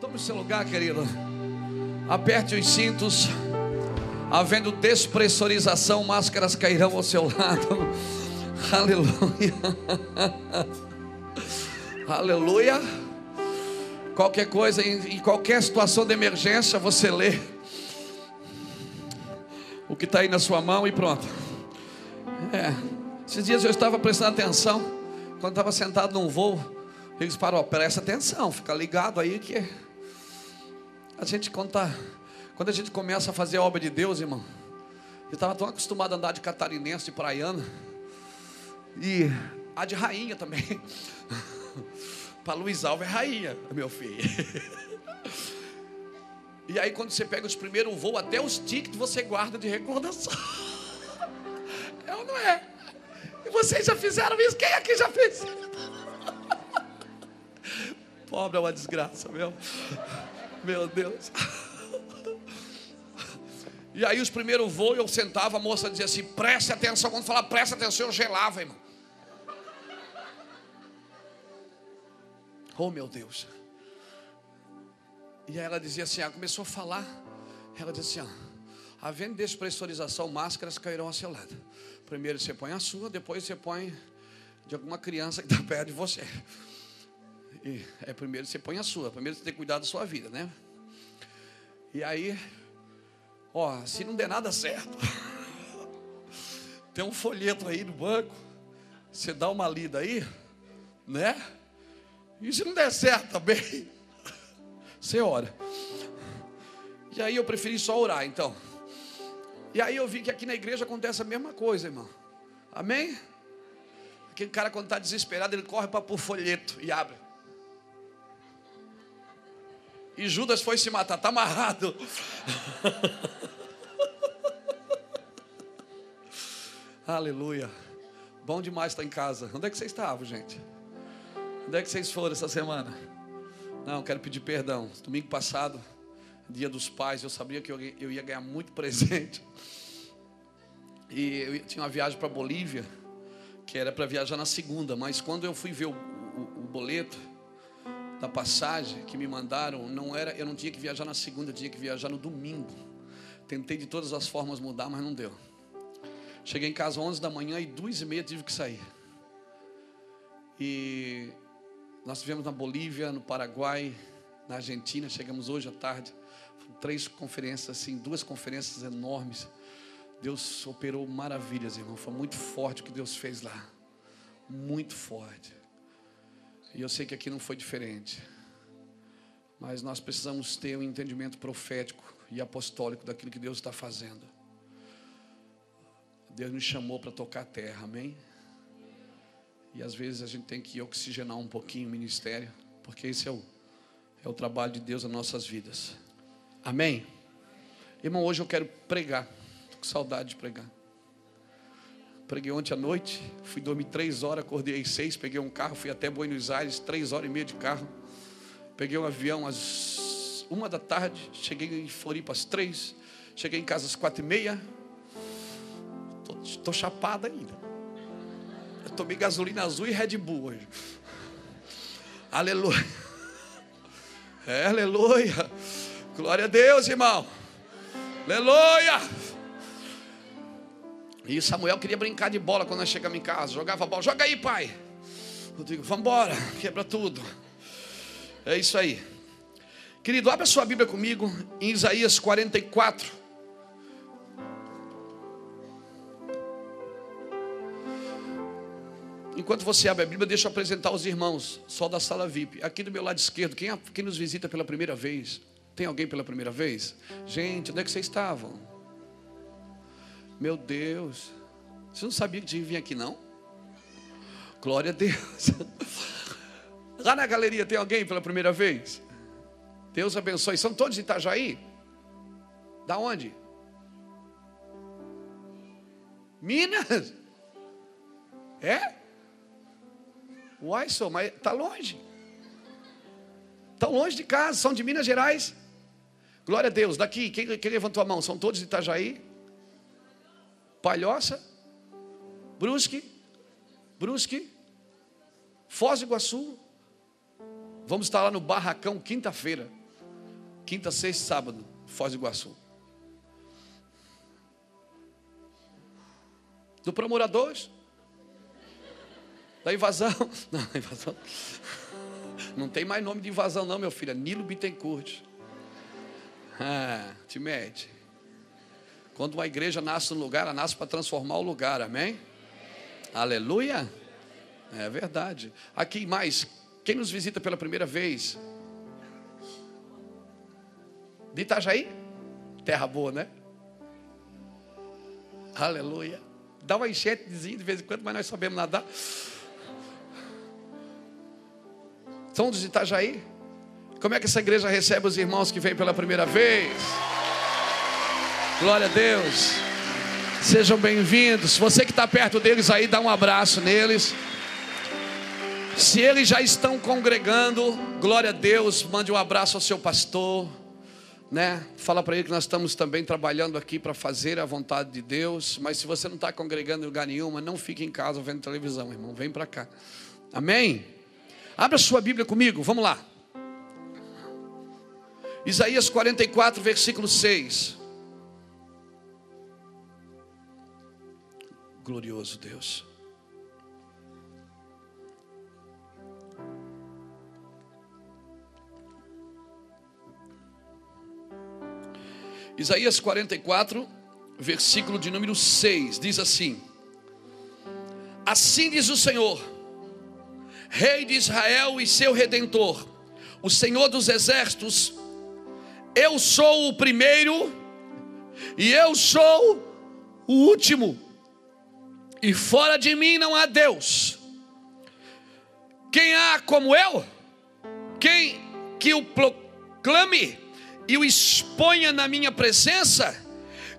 Tome o seu lugar, querido. Aperte os cintos. Havendo despressurização, máscaras cairão ao seu lado. Aleluia. Aleluia. Qualquer coisa, em, qualquer situação de emergência, você lê o que está aí na sua mão e pronto. É. Esses dias eu estava prestando atenção, quando estava sentado num voo, eles pararam, presta atenção, fica ligado aí que a gente conta, quando a gente começa a fazer a obra de Deus, irmão, eu estava tão acostumado a andar de catarinense, de praiana, e a de rainha também. Para Luiz Alves é rainha, meu filho. E aí quando você pega os primeiros voos, até os tickets você guarda de recordação. É ou não é? E vocês já fizeram isso? Quem aqui já fez? Pobre é uma desgraça, meu. Meu Deus. E aí os primeiros voos eu sentava, a moça dizia assim, preste atenção. Quando falava preste atenção, eu gelava, irmão. Oh meu Deus. E aí ela dizia assim, ela começou a falar. Ela disse assim, ó, havendo despressurização, máscaras cairão a seu lado. Primeiro você põe a sua, depois você põe de alguma criança que está perto de você. É primeiro você põe a sua, primeiro você tem que cuidar da sua vida, né? E aí, ó, se não der nada certo, tem um folheto aí no banco, você dá uma lida aí, né? E se não der certo também, você ora. E aí eu preferi só orar, então. E aí eu vi que aqui na igreja acontece a mesma coisa, irmão. Amém? Aquele cara quando está desesperado, ele corre para pôr folheto e abre. E Judas foi se matar, está amarrado. Aleluia. Bom demais estar em casa. Onde é que vocês estavam, gente? Onde é que vocês foram essa semana? Não, quero pedir perdão. Domingo passado, dia dos pais, eu sabia que eu ia ganhar muito presente. E eu tinha uma viagem para Bolívia, que era para viajar na segunda, mas quando eu fui ver o, o, o boleto, da passagem que me mandaram, não era, eu não tinha que viajar na segunda, eu tinha que viajar no domingo. Tentei de todas as formas mudar, mas não deu. Cheguei em casa às 11 da manhã e duas e meia tive que sair. E nós estivemos na Bolívia, no Paraguai, na Argentina. Chegamos hoje à tarde. Três conferências assim, duas conferências enormes. Deus operou maravilhas, irmão. Foi muito forte o que Deus fez lá. Muito forte. E eu sei que aqui não foi diferente. Mas nós precisamos ter um entendimento profético e apostólico daquilo que Deus está fazendo. Deus nos chamou para tocar a terra, amém? E às vezes a gente tem que oxigenar um pouquinho o ministério, porque esse é o, é o trabalho de Deus nas nossas vidas. Amém? Irmão, hoje eu quero pregar. Estou com saudade de pregar. Preguei ontem à noite, fui dormir três horas, acordei às seis, peguei um carro, fui até Buenos Aires, três horas e meia de carro. Peguei um avião às uma da tarde, cheguei em Floripa às três, cheguei em casa às quatro e meia. Estou chapado ainda. Eu tomei gasolina azul e Red Bull hoje. Aleluia. É, aleluia. Glória a Deus, irmão. Aleluia. E Samuel queria brincar de bola quando nós chegamos em casa. Jogava bola. Joga aí, pai. Eu digo, vamos embora. Quebra tudo. É isso aí. Querido, abra sua Bíblia comigo em Isaías 44. Enquanto você abre a Bíblia, deixa eu apresentar os irmãos, só da sala VIP. Aqui do meu lado esquerdo, quem, quem nos visita pela primeira vez? Tem alguém pela primeira vez? Gente, onde é que vocês estavam? Meu Deus. Você não sabia que tinha que vir aqui, não? Glória a Deus. Lá na galeria tem alguém pela primeira vez? Deus abençoe. São todos de Itajaí? Da onde? Minas? É? Uai, só, mas está longe. Estão longe de casa, são de Minas Gerais. Glória a Deus. Daqui, quem, quem levantou a mão? São todos de Itajaí? Palhoça, Brusque, Brusque, Foz do Iguaçu. Vamos estar lá no Barracão quinta-feira. Quinta, sexta sábado, Foz do Iguaçu. Do Promorador, da invasão. Não, invasão. Não tem mais nome de invasão, não, meu filho. É Nilo Bittencourt. Ah, te mete. Quando uma igreja nasce no lugar, ela nasce para transformar o lugar, amém? Aleluia. É verdade. Aqui mais, quem nos visita pela primeira vez? De Itajaí? Terra boa, né? Aleluia. Dá uma enchetezinha de vez em quando, mas nós sabemos nadar. São dos Itajaí? Como é que essa igreja recebe os irmãos que vêm pela primeira vez? Glória a Deus. Sejam bem-vindos. Você que está perto deles aí, dá um abraço neles. Se eles já estão congregando, glória a Deus, mande um abraço ao seu pastor, né? Fala para ele que nós estamos também trabalhando aqui para fazer a vontade de Deus. Mas se você não está congregando em lugar nenhum, não fique em casa vendo televisão, irmão. Vem para cá. Amém? Abra sua Bíblia comigo, vamos lá. Isaías 44, versículo 6. Glorioso Deus. Isaías 44, versículo de número 6, diz assim: Assim diz o Senhor Rei de Israel e seu redentor, o Senhor dos exércitos, eu sou o primeiro e eu sou o último, e fora de mim não há Deus. Quem há como eu? Quem que o proclame e o exponha na minha presença?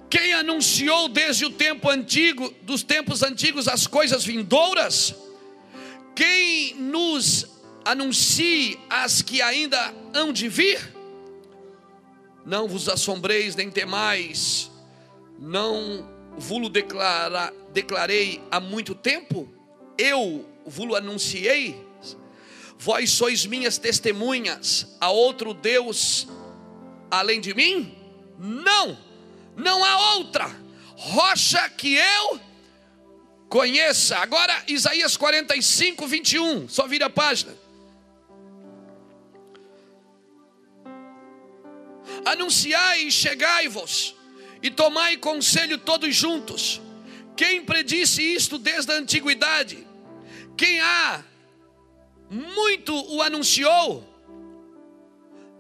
Quem anunciou desde o tempo antigo, dos tempos antigos, as coisas vindouras? quem nos anuncie as que ainda hão de vir? Não vos assombreis nem temais, não vulo declara, declarei há muito tempo? Eu vulo anunciei? Vós sois minhas testemunhas, a outro Deus além de mim? Não, não há outra rocha que eu Conheça. Agora, Isaías 45, 21. Só vira a página. Anunciai e chegai-vos, e tomai conselho todos juntos. Quem predisse isto desde a antiguidade? Quem há muito o anunciou?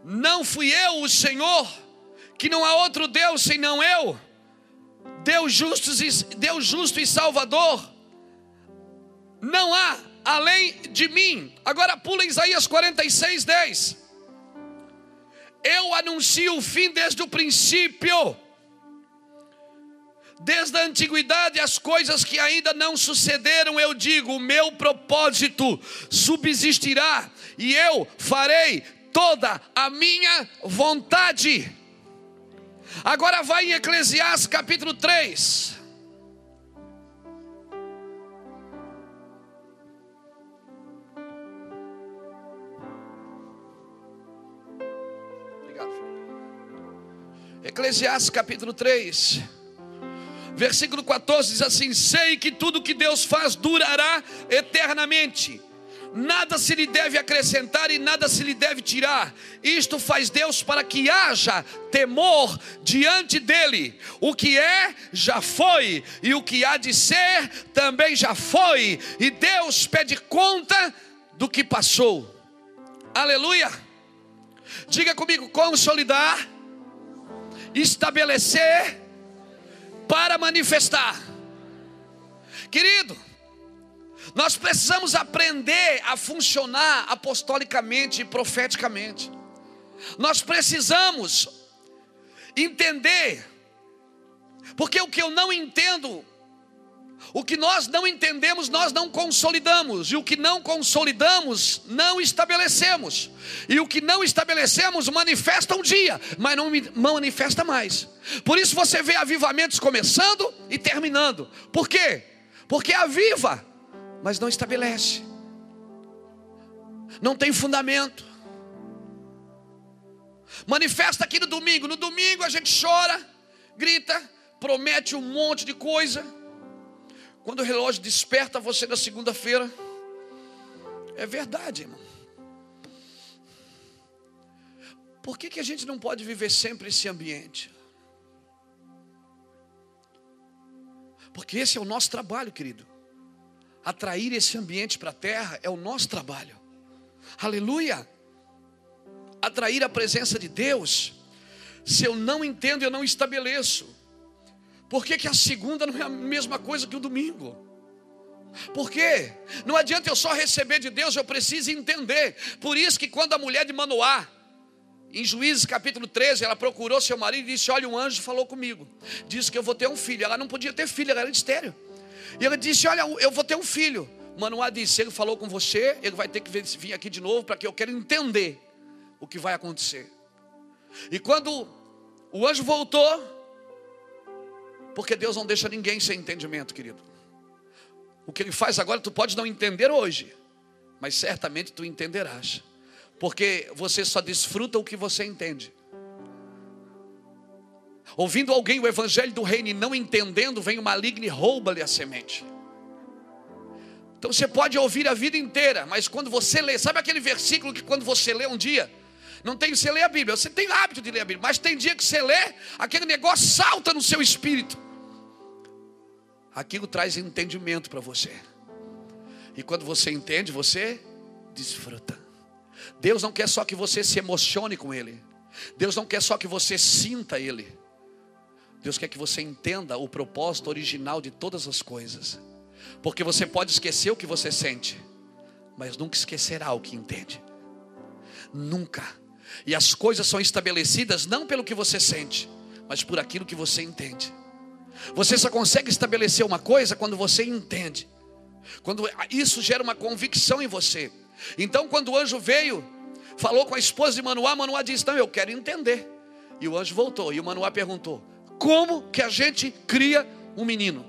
Não fui eu, o Senhor, que não há outro Deus senão eu Deus justo, Deus justo e Salvador, não há além de mim. Agora pula Isaías 46, 10. Eu anuncio o fim desde o princípio, desde a antiguidade, as coisas que ainda não sucederam, eu digo: o meu propósito subsistirá, e eu farei toda a minha vontade. Agora vai em Eclesiastes capítulo 3. Obrigado. Eclesiastes capítulo 3. Versículo 14 diz assim: Sei que tudo que Deus faz durará eternamente nada se lhe deve acrescentar e nada se lhe deve tirar. Isto faz Deus para que haja temor diante dele. O que é, já foi, e o que há de ser, também já foi, e Deus pede conta do que passou. Aleluia. Diga comigo: consolidar, estabelecer, para manifestar. Querido, nós precisamos aprender a funcionar apostolicamente e profeticamente. Nós precisamos entender, porque o que eu não entendo, o que nós não entendemos, nós não consolidamos, e o que não consolidamos, não estabelecemos, e o que não estabelecemos manifesta um dia, mas não manifesta mais. Por isso você vê avivamentos começando e terminando. Por quê? Porque aviva mas não estabelece, não tem fundamento. Manifesta aqui no domingo. No domingo a gente chora, grita, promete um monte de coisa. Quando o relógio desperta você na segunda-feira, é verdade, irmão. Por que, que a gente não pode viver sempre esse ambiente? Porque esse é o nosso trabalho, querido. Atrair esse ambiente para a terra é o nosso trabalho. Aleluia! Atrair a presença de Deus. Se eu não entendo, eu não estabeleço. Por que, que a segunda não é a mesma coisa que o domingo? Por quê? Não adianta eu só receber de Deus, eu preciso entender. Por isso que quando a mulher de Manoá, em Juízes capítulo 13, ela procurou seu marido e disse: Olha, um anjo falou comigo, disse que eu vou ter um filho. Ela não podia ter filho, ela era estéreo. E ela disse: Olha, eu vou ter um filho. Manoá disse: Ele falou com você, ele vai ter que vir aqui de novo para que eu quero entender o que vai acontecer. E quando o anjo voltou, porque Deus não deixa ninguém sem entendimento, querido. O que ele faz agora, tu pode não entender hoje, mas certamente tu entenderás. Porque você só desfruta o que você entende. Ouvindo alguém o evangelho do reino e não entendendo, vem o maligno e rouba-lhe a semente. Então você pode ouvir a vida inteira, mas quando você lê, sabe aquele versículo que quando você lê um dia, não tem você lê a Bíblia, você tem hábito de ler a Bíblia, mas tem dia que você lê, aquele negócio salta no seu espírito. Aquilo traz entendimento para você. E quando você entende, você desfruta. Deus não quer só que você se emocione com Ele. Deus não quer só que você sinta Ele. Deus quer que você entenda o propósito original de todas as coisas. Porque você pode esquecer o que você sente, mas nunca esquecerá o que entende. Nunca. E as coisas são estabelecidas não pelo que você sente, mas por aquilo que você entende. Você só consegue estabelecer uma coisa quando você entende. Quando isso gera uma convicção em você. Então, quando o anjo veio, falou com a esposa de Manoá, Manoá disse: Não, eu quero entender. E o anjo voltou. E o Manoá perguntou: Como que a gente cria um menino?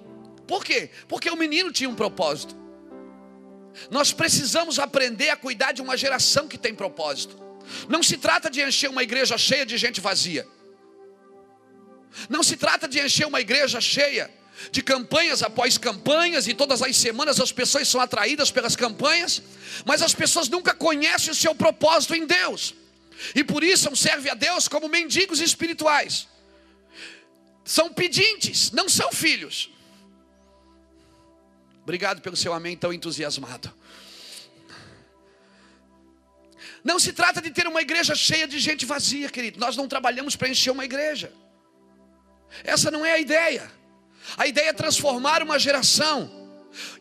Por quê? Porque o menino tinha um propósito. Nós precisamos aprender a cuidar de uma geração que tem propósito. Não se trata de encher uma igreja cheia de gente vazia. Não se trata de encher uma igreja cheia de campanhas após campanhas, e todas as semanas as pessoas são atraídas pelas campanhas, mas as pessoas nunca conhecem o seu propósito em Deus, e por isso servem a Deus como mendigos espirituais, são pedintes, não são filhos. Obrigado pelo seu amém tão entusiasmado. Não se trata de ter uma igreja cheia de gente vazia, querido. Nós não trabalhamos para encher uma igreja. Essa não é a ideia. A ideia é transformar uma geração.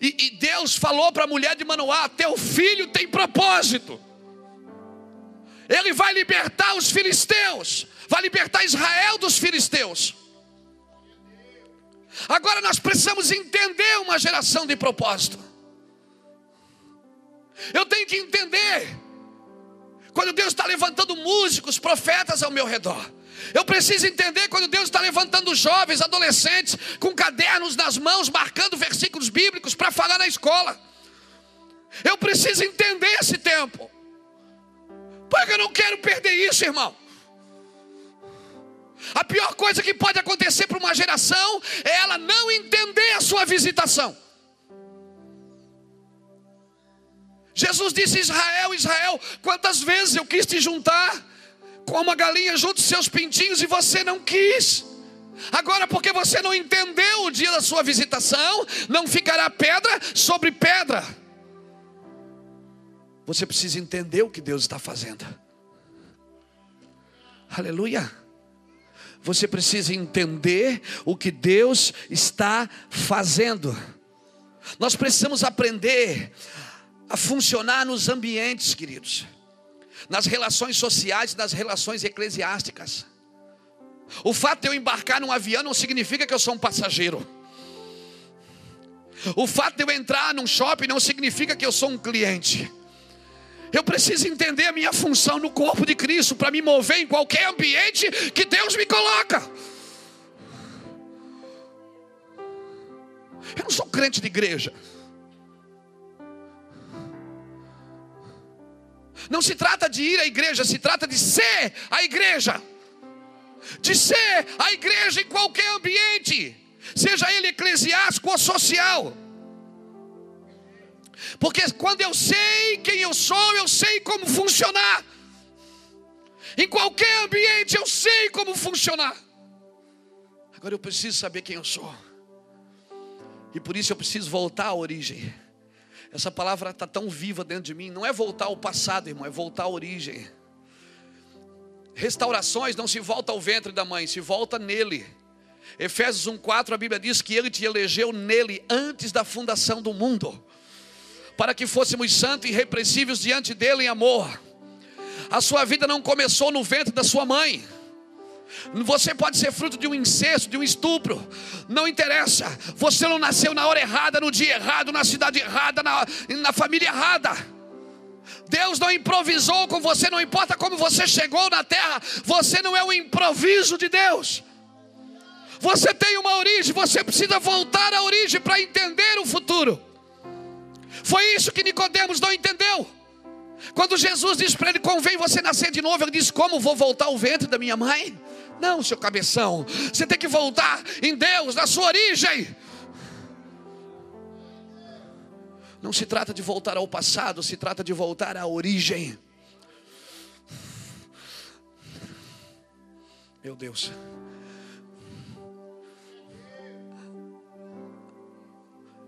E, e Deus falou para a mulher de Manoá: Teu filho tem propósito. Ele vai libertar os filisteus, vai libertar Israel dos filisteus. Agora nós precisamos entender uma geração de propósito. Eu tenho que entender quando Deus está levantando músicos, profetas ao meu redor. Eu preciso entender quando Deus está levantando jovens, adolescentes, com cadernos nas mãos, marcando versículos bíblicos para falar na escola. Eu preciso entender esse tempo, porque eu não quero perder isso, irmão. A pior coisa que pode acontecer para uma geração é ela não entender a sua visitação. Jesus disse: Israel, Israel, quantas vezes eu quis te juntar como a galinha junto seus pintinhos e você não quis. Agora, porque você não entendeu o dia da sua visitação, não ficará pedra sobre pedra. Você precisa entender o que Deus está fazendo. Aleluia. Você precisa entender o que Deus está fazendo. Nós precisamos aprender a funcionar nos ambientes, queridos nas relações sociais, nas relações eclesiásticas. O fato de eu embarcar num avião não significa que eu sou um passageiro. O fato de eu entrar num shopping não significa que eu sou um cliente. Eu preciso entender a minha função no corpo de Cristo para me mover em qualquer ambiente que Deus me coloca. Eu não sou crente de igreja. Não se trata de ir à igreja, se trata de ser a igreja. De ser a igreja em qualquer ambiente, seja ele eclesiástico ou social. Porque quando eu sei quem eu sou, eu sei como funcionar. Em qualquer ambiente eu sei como funcionar. Agora eu preciso saber quem eu sou. E por isso eu preciso voltar à origem. Essa palavra está tão viva dentro de mim. Não é voltar ao passado, irmão, é voltar à origem. Restaurações não se volta ao ventre da mãe, se volta nele. Efésios 1,4 a Bíblia diz que ele te elegeu nele antes da fundação do mundo, para que fôssemos santos e irrepreensíveis diante dele em amor. A sua vida não começou no ventre da sua mãe. Você pode ser fruto de um incesto, de um estupro, não interessa. Você não nasceu na hora errada, no dia errado, na cidade errada, na, na família errada. Deus não improvisou com você, não importa como você chegou na terra, você não é um improviso de Deus. Você tem uma origem, você precisa voltar à origem para entender o futuro. Foi isso que Nicodemos não entendeu. Quando Jesus disse para ele: Convém você nascer de novo, ele disse: Como vou voltar ao ventre da minha mãe? Não, seu cabeção, você tem que voltar em Deus, na sua origem. Não se trata de voltar ao passado, se trata de voltar à origem. Meu Deus.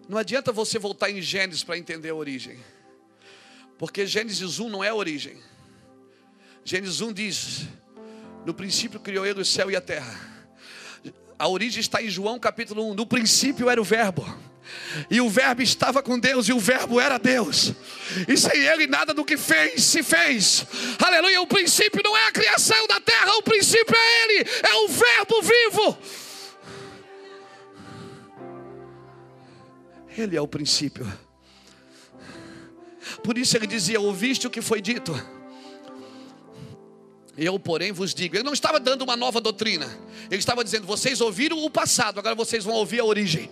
Não adianta você voltar em Gênesis para entender a origem. Porque Gênesis 1 não é a origem. Gênesis 1 diz: No princípio criou ele o céu e a terra. A origem está em João capítulo 1. No princípio era o Verbo. E o Verbo estava com Deus, e o Verbo era Deus. E sem Ele nada do que fez se fez. Aleluia. O princípio não é a criação da terra, o princípio é Ele, é o Verbo vivo. Ele é o princípio. Por isso ele dizia: Ouviste o que foi dito? Eu, porém, vos digo. Ele não estava dando uma nova doutrina. Ele estava dizendo: Vocês ouviram o passado, agora vocês vão ouvir a origem.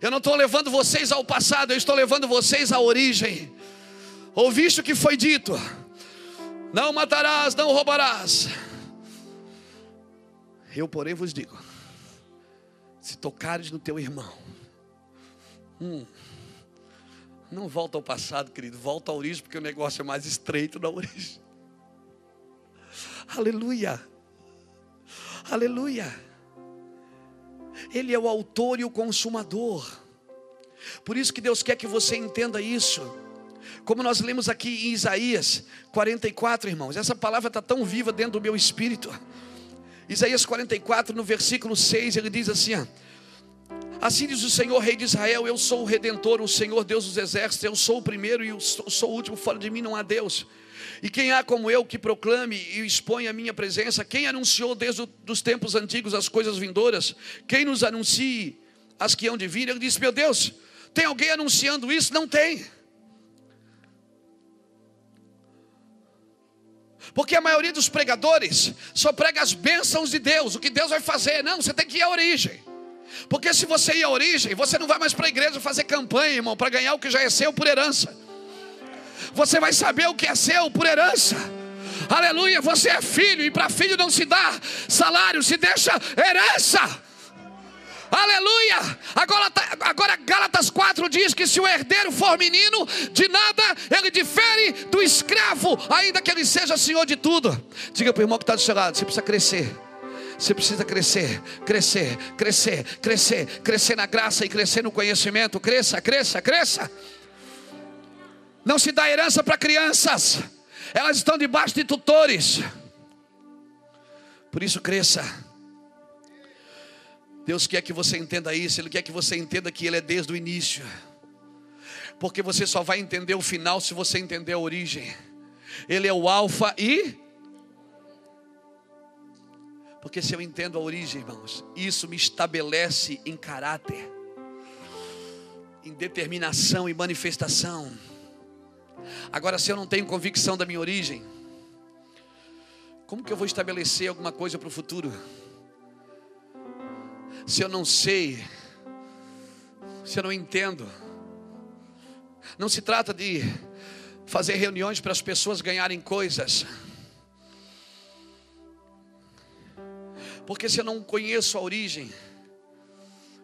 Eu não estou levando vocês ao passado, eu estou levando vocês à origem. Ouviste o que foi dito? Não matarás, não roubarás. Eu, porém, vos digo: se tocares no teu irmão, hum, não volta ao passado, querido, volta à origem, porque o negócio é mais estreito na origem. Aleluia, aleluia. Ele é o autor e o consumador. Por isso que Deus quer que você entenda isso. Como nós lemos aqui em Isaías 44, irmãos, essa palavra está tão viva dentro do meu espírito. Isaías 44, no versículo 6, ele diz assim: ó, Assim diz o Senhor, Rei de Israel: Eu sou o Redentor, o Senhor Deus dos exércitos, eu sou o primeiro e eu sou o último, fora de mim não há Deus. E quem há como eu que proclame e expõe a minha presença? Quem anunciou desde os tempos antigos as coisas vindouras? Quem nos anuncie as que hão de vir? Ele disse: Meu Deus, tem alguém anunciando isso? Não tem. Porque a maioria dos pregadores só prega as bênçãos de Deus, o que Deus vai fazer. Não, você tem que ir à origem. Porque se você ir à origem, você não vai mais para a igreja fazer campanha, irmão, para ganhar o que já é seu por herança. Você vai saber o que é seu por herança. Aleluia, você é filho e para filho não se dá salário, se deixa herança. Aleluia! Agora, tá, agora Gálatas 4 diz que se o herdeiro for menino, de nada ele difere do escravo, ainda que ele seja senhor de tudo. Diga para o irmão que está do seu lado: você precisa crescer. Você precisa crescer, crescer, crescer, crescer, crescer na graça e crescer no conhecimento. Cresça, cresça, cresça. Não se dá herança para crianças, elas estão debaixo de tutores. Por isso, cresça. Deus quer que você entenda isso, Ele quer que você entenda que Ele é desde o início, porque você só vai entender o final se você entender a origem. Ele é o Alfa e porque se eu entendo a origem, irmãos, isso me estabelece em caráter, em determinação e manifestação. Agora, se eu não tenho convicção da minha origem, como que eu vou estabelecer alguma coisa para o futuro? Se eu não sei, se eu não entendo, Não se trata de fazer reuniões para as pessoas ganharem coisas. Porque se eu não conheço a origem,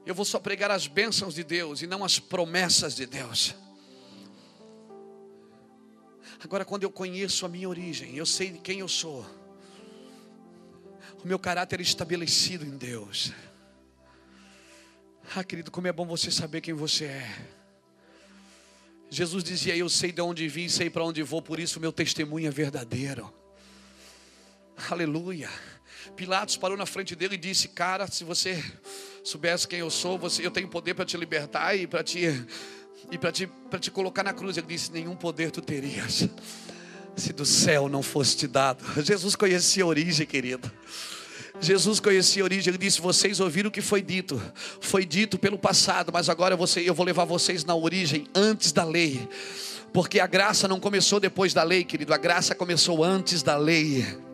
eu vou só pregar as bênçãos de Deus e não as promessas de Deus. Agora, quando eu conheço a minha origem, eu sei quem eu sou, o meu caráter é estabelecido em Deus. Ah, querido, como é bom você saber quem você é. Jesus dizia: Eu sei de onde vim, sei para onde vou, por isso meu testemunho é verdadeiro. Aleluia. Pilatos parou na frente dele e disse: Cara, se você soubesse quem eu sou, você, eu tenho poder para te libertar e para te te, te colocar na cruz. Ele disse: Nenhum poder tu terias se do céu não fosse te dado. Jesus conhecia a origem, querido. Jesus conhecia a origem, ele disse: Vocês ouviram o que foi dito, foi dito pelo passado, mas agora eu vou levar vocês na origem, antes da lei, porque a graça não começou depois da lei, querido, a graça começou antes da lei.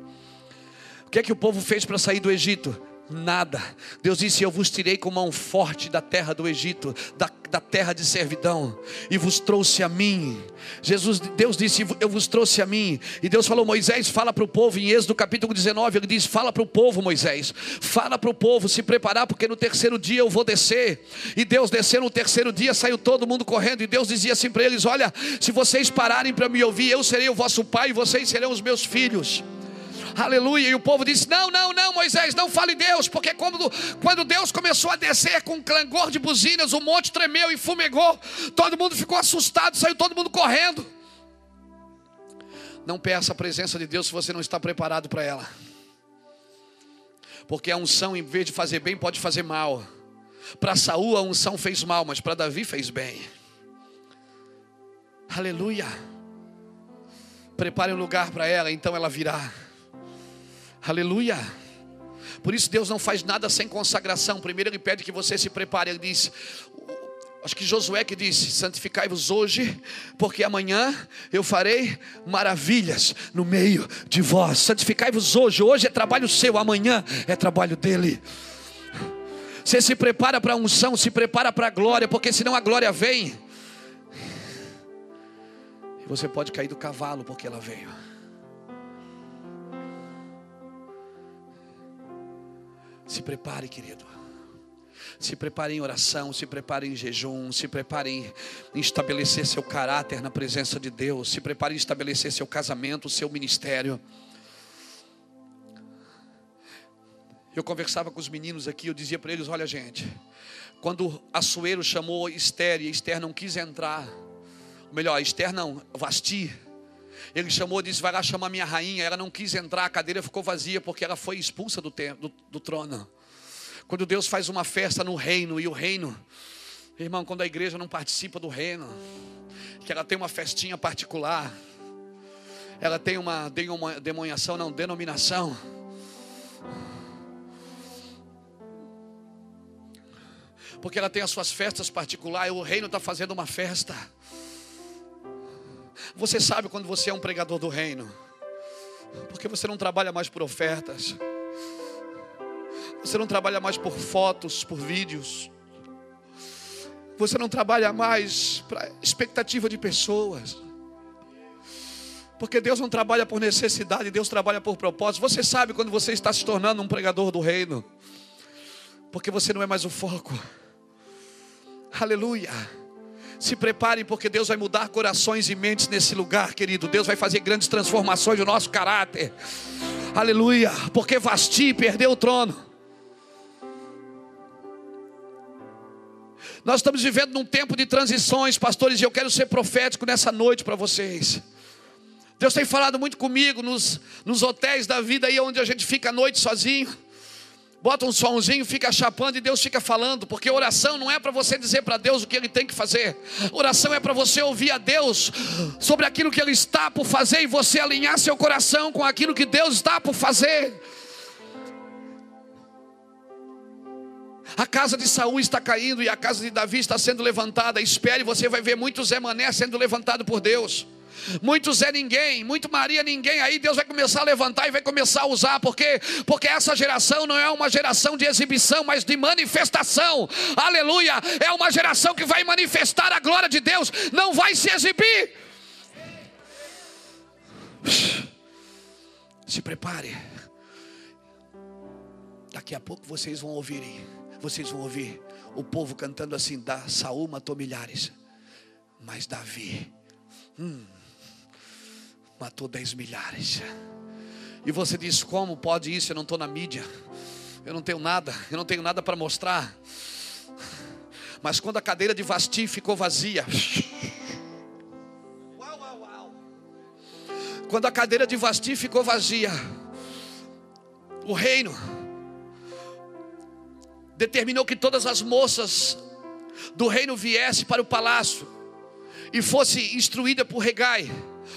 O que é que o povo fez para sair do Egito? Nada. Deus disse: Eu vos tirei com mão forte da terra do Egito, da, da terra de servidão, e vos trouxe a mim. Jesus, Deus disse: Eu vos trouxe a mim. E Deus falou: Moisés, fala para o povo, em Êxodo capítulo 19, ele diz: Fala para o povo, Moisés, fala para o povo se preparar, porque no terceiro dia eu vou descer. E Deus desceu no terceiro dia, saiu todo mundo correndo. E Deus dizia assim para eles: Olha, se vocês pararem para me ouvir, eu serei o vosso pai, e vocês serão os meus filhos. Aleluia. E o povo disse: Não, não, não, Moisés, não fale Deus, porque quando, quando Deus começou a descer com um clangor de buzinas, o monte tremeu e fumegou, todo mundo ficou assustado, saiu todo mundo correndo. Não peça a presença de Deus se você não está preparado para ela. Porque a unção, em vez de fazer bem, pode fazer mal. Para Saul a unção fez mal, mas para Davi fez bem. Aleluia. Prepare um lugar para ela, então ela virá. Aleluia. Por isso Deus não faz nada sem consagração. Primeiro ele pede que você se prepare. Ele diz, acho que Josué que disse: santificai-vos hoje, porque amanhã eu farei maravilhas no meio de vós. Santificai-vos hoje. Hoje é trabalho seu, amanhã é trabalho dele. Você se prepara para a unção, se prepara para a glória, porque senão a glória vem. E você pode cair do cavalo porque ela veio. Se prepare, querido. Se prepare em oração, se prepare em jejum, se prepare em, estabelecer seu caráter na presença de Deus, se prepare em estabelecer seu casamento, seu ministério. Eu conversava com os meninos aqui, eu dizia para eles: olha, gente, quando Assuero chamou Esther e Esther não quis entrar, melhor, Esther não, Vasti, ele chamou, disse: Vai lá chamar minha rainha. Ela não quis entrar, a cadeira ficou vazia porque ela foi expulsa do, do, do trono. Quando Deus faz uma festa no reino, e o reino, irmão, quando a igreja não participa do reino, que ela tem uma festinha particular, ela tem uma demoniação, não, denominação. Porque ela tem as suas festas particulares, o reino está fazendo uma festa. Você sabe quando você é um pregador do reino, porque você não trabalha mais por ofertas, você não trabalha mais por fotos, por vídeos, você não trabalha mais para expectativa de pessoas. Porque Deus não trabalha por necessidade, Deus trabalha por propósito. Você sabe quando você está se tornando um pregador do reino, porque você não é mais o foco. Aleluia. Se preparem, porque Deus vai mudar corações e mentes nesse lugar, querido. Deus vai fazer grandes transformações no nosso caráter. Aleluia. Porque Vasti perdeu o trono. Nós estamos vivendo num tempo de transições, pastores, e eu quero ser profético nessa noite para vocês. Deus tem falado muito comigo nos, nos hotéis da vida aí, onde a gente fica a noite sozinho bota um somzinho, fica chapando e Deus fica falando, porque oração não é para você dizer para Deus o que Ele tem que fazer, oração é para você ouvir a Deus sobre aquilo que Ele está por fazer e você alinhar seu coração com aquilo que Deus está por fazer. A casa de Saul está caindo e a casa de Davi está sendo levantada. Espere, você vai ver muitos Zé Mané sendo levantado por Deus. Muito Zé ninguém, muito Maria ninguém. Aí Deus vai começar a levantar e vai começar a usar, porque porque essa geração não é uma geração de exibição, mas de manifestação. Aleluia! É uma geração que vai manifestar a glória de Deus, não vai se exibir. Se prepare. Daqui a pouco vocês vão ouvirem, vocês vão ouvir o povo cantando assim: da Saul matou milhares, mas Davi hum, matou dez milhares. E você diz: como pode isso? Eu não estou na mídia, eu não tenho nada, eu não tenho nada para mostrar. Mas quando a cadeira de Vasti ficou vazia, quando a cadeira de Vasti ficou vazia, o reino determinou que todas as moças do reino viessem para o palácio e fosse instruída por Regai,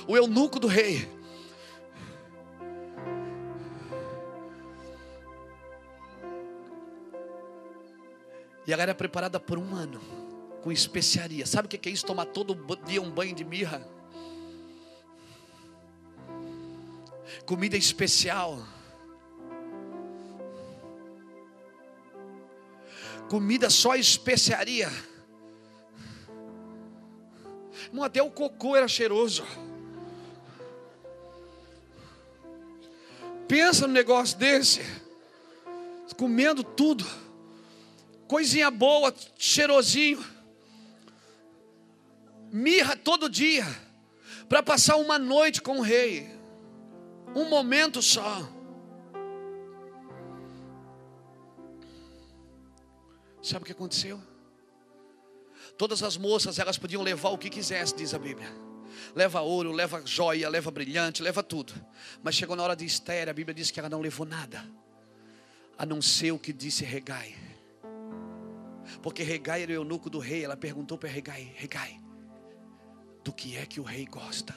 o eunuco do rei. E ela era preparada por um ano, com especiaria. Sabe o que é isso? Tomar todo dia um banho de mirra. Comida especial. Comida só especiaria. Irmão, até o cocô era cheiroso. Pensa no negócio desse, comendo tudo, coisinha boa, cheirosinho, mirra todo dia, para passar uma noite com o rei, um momento só. Sabe o que aconteceu? Todas as moças, elas podiam levar o que quisesse, diz a Bíblia. Leva ouro, leva joia, leva brilhante, leva tudo. Mas chegou na hora de Esther, a Bíblia diz que ela não levou nada, a não ser o que disse Regai. Porque Regai era o eunuco do rei. Ela perguntou para Regai: Regai, do que é que o rei gosta?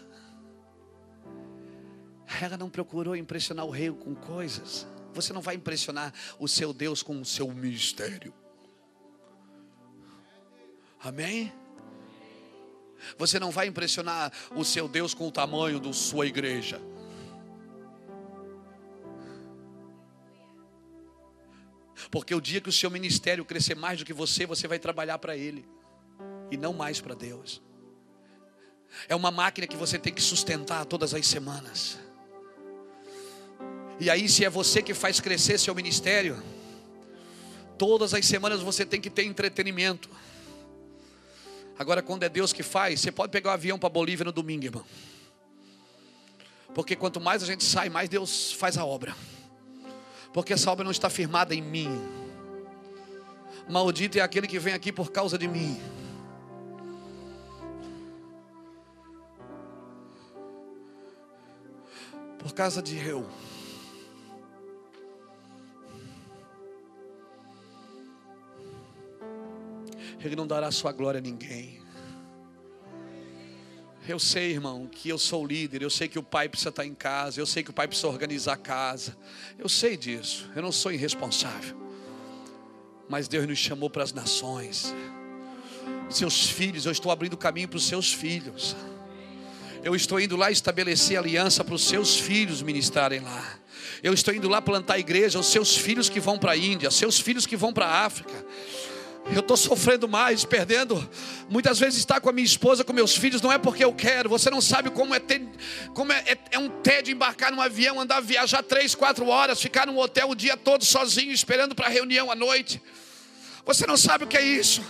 Ela não procurou impressionar o rei com coisas. Você não vai impressionar o seu Deus com o seu mistério. Amém? Você não vai impressionar o seu Deus com o tamanho da sua igreja. Porque o dia que o seu ministério crescer mais do que você, você vai trabalhar para Ele e não mais para Deus. É uma máquina que você tem que sustentar todas as semanas. E aí, se é você que faz crescer seu ministério, todas as semanas você tem que ter entretenimento. Agora, quando é Deus que faz, você pode pegar o um avião para Bolívia no domingo, irmão. Porque quanto mais a gente sai, mais Deus faz a obra. Porque essa obra não está firmada em mim. Maldito é aquele que vem aqui por causa de mim. Por causa de eu. Ele não dará sua glória a ninguém. Eu sei, irmão, que eu sou líder, eu sei que o pai precisa estar em casa, eu sei que o pai precisa organizar a casa. Eu sei disso, eu não sou irresponsável. Mas Deus nos chamou para as nações. Seus filhos, eu estou abrindo caminho para os seus filhos. Eu estou indo lá estabelecer aliança para os seus filhos ministrarem lá. Eu estou indo lá plantar igreja, os seus filhos que vão para a Índia, seus filhos que vão para a África. Eu estou sofrendo mais, perdendo. Muitas vezes estar com a minha esposa, com meus filhos, não é porque eu quero. Você não sabe como é ter, como é, é, é um tédio embarcar num avião, andar, viajar três, quatro horas, ficar num hotel o dia todo sozinho, esperando para a reunião à noite. Você não sabe o que é isso.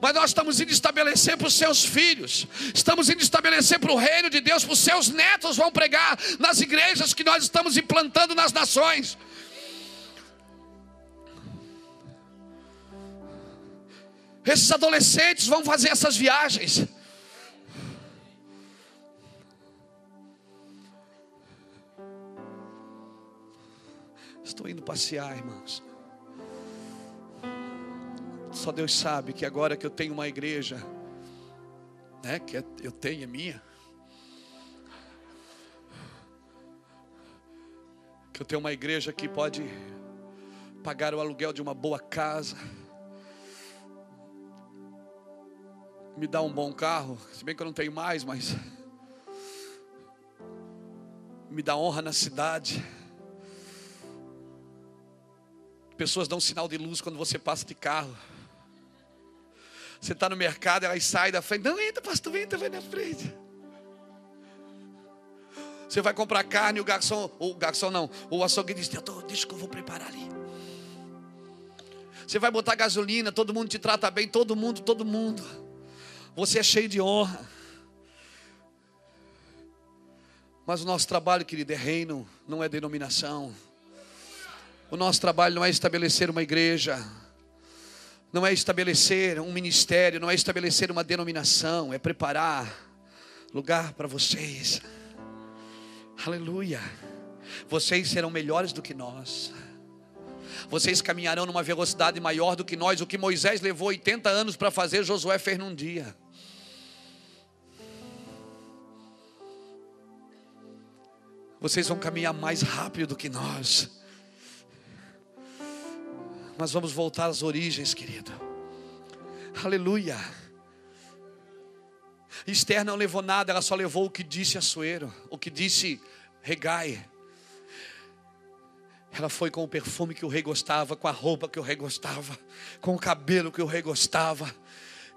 Mas nós estamos indo estabelecer para os seus filhos, estamos indo estabelecer para o reino de Deus, para os seus netos vão pregar nas igrejas que nós estamos implantando nas nações. Esses adolescentes vão fazer essas viagens. Estou indo passear, irmãos. Só Deus sabe que agora que eu tenho uma igreja, né, que é, eu tenho é minha, que eu tenho uma igreja que pode pagar o aluguel de uma boa casa, me dar um bom carro, se bem que eu não tenho mais, mas me dá honra na cidade. Pessoas dão sinal de luz quando você passa de carro. Você está no mercado, elas saem da frente. Não, entra, pastor, entra, vai na frente. Você vai comprar carne, o garçom, o garçom não, o açougue diz: Deixa que eu vou preparar ali. Você vai botar gasolina, todo mundo te trata bem, todo mundo, todo mundo. Você é cheio de honra. Mas o nosso trabalho, querido, é reino, não é denominação. O nosso trabalho não é estabelecer uma igreja, não é estabelecer um ministério, não é estabelecer uma denominação, é preparar lugar para vocês. Aleluia. Vocês serão melhores do que nós. Vocês caminharão numa velocidade maior do que nós. O que Moisés levou 80 anos para fazer, Josué fez num dia. Vocês vão caminhar mais rápido do que nós. Mas vamos voltar às origens, querido. Aleluia. Esther não levou nada, ela só levou o que disse Assuero, o que disse Regai. Ela foi com o perfume que o rei gostava, com a roupa que o rei gostava, com o cabelo que o rei gostava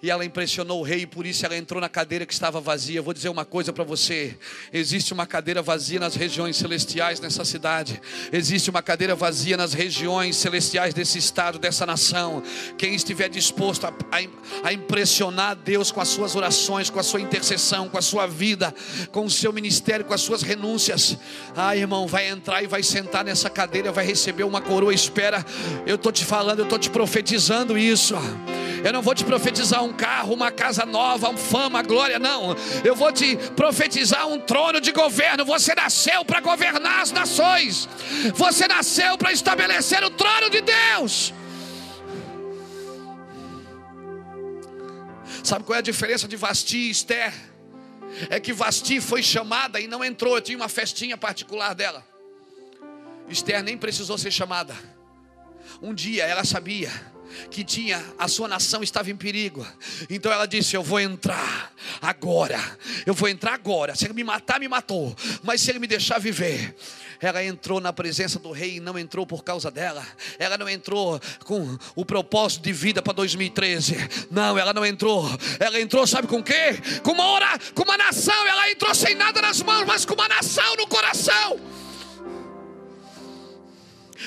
e ela impressionou o rei, e por isso ela entrou na cadeira que estava vazia. Vou dizer uma coisa para você: existe uma cadeira vazia nas regiões celestiais nessa cidade, existe uma cadeira vazia nas regiões celestiais desse estado, dessa nação. Quem estiver disposto a, a, a impressionar Deus com as suas orações, com a sua intercessão, com a sua vida, com o seu ministério, com as suas renúncias, ah, irmão, vai entrar e vai sentar nessa cadeira, vai receber uma coroa. Espera, eu estou te falando, eu estou te profetizando isso. Eu não vou te profetizar um carro, uma casa nova, uma fama, glória, não. Eu vou te profetizar um trono de governo. Você nasceu para governar as nações. Você nasceu para estabelecer o trono de Deus. Sabe qual é a diferença de Vasti e Esther? É que Vasti foi chamada e não entrou, tinha uma festinha particular dela. Esther nem precisou ser chamada. Um dia ela sabia que tinha a sua nação estava em perigo. Então ela disse: Eu vou entrar agora. Eu vou entrar agora. Se ele me matar, me matou. Mas se ele me deixar viver, ela entrou na presença do rei e não entrou por causa dela. Ela não entrou com o propósito de vida para 2013. Não, ela não entrou. Ela entrou, sabe com quê? Com uma hora, com uma nação. Ela entrou sem nada nas mãos, mas com uma nação no coração.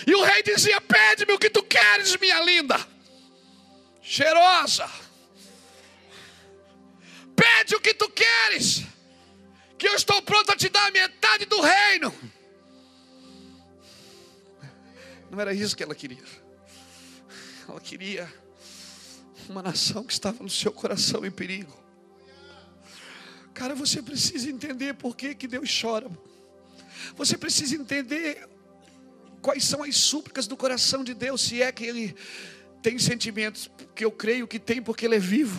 E o rei dizia: Pede-me o que tu queres, minha linda cheirosa. Pede o que tu queres, que eu estou pronto a te dar a metade do reino. Não era isso que ela queria. Ela queria uma nação que estava no seu coração em perigo. Cara, você precisa entender por que, que Deus chora. Você precisa entender quais são as súplicas do coração de Deus, se é que Ele tem sentimentos que eu creio que tem porque Ele é vivo.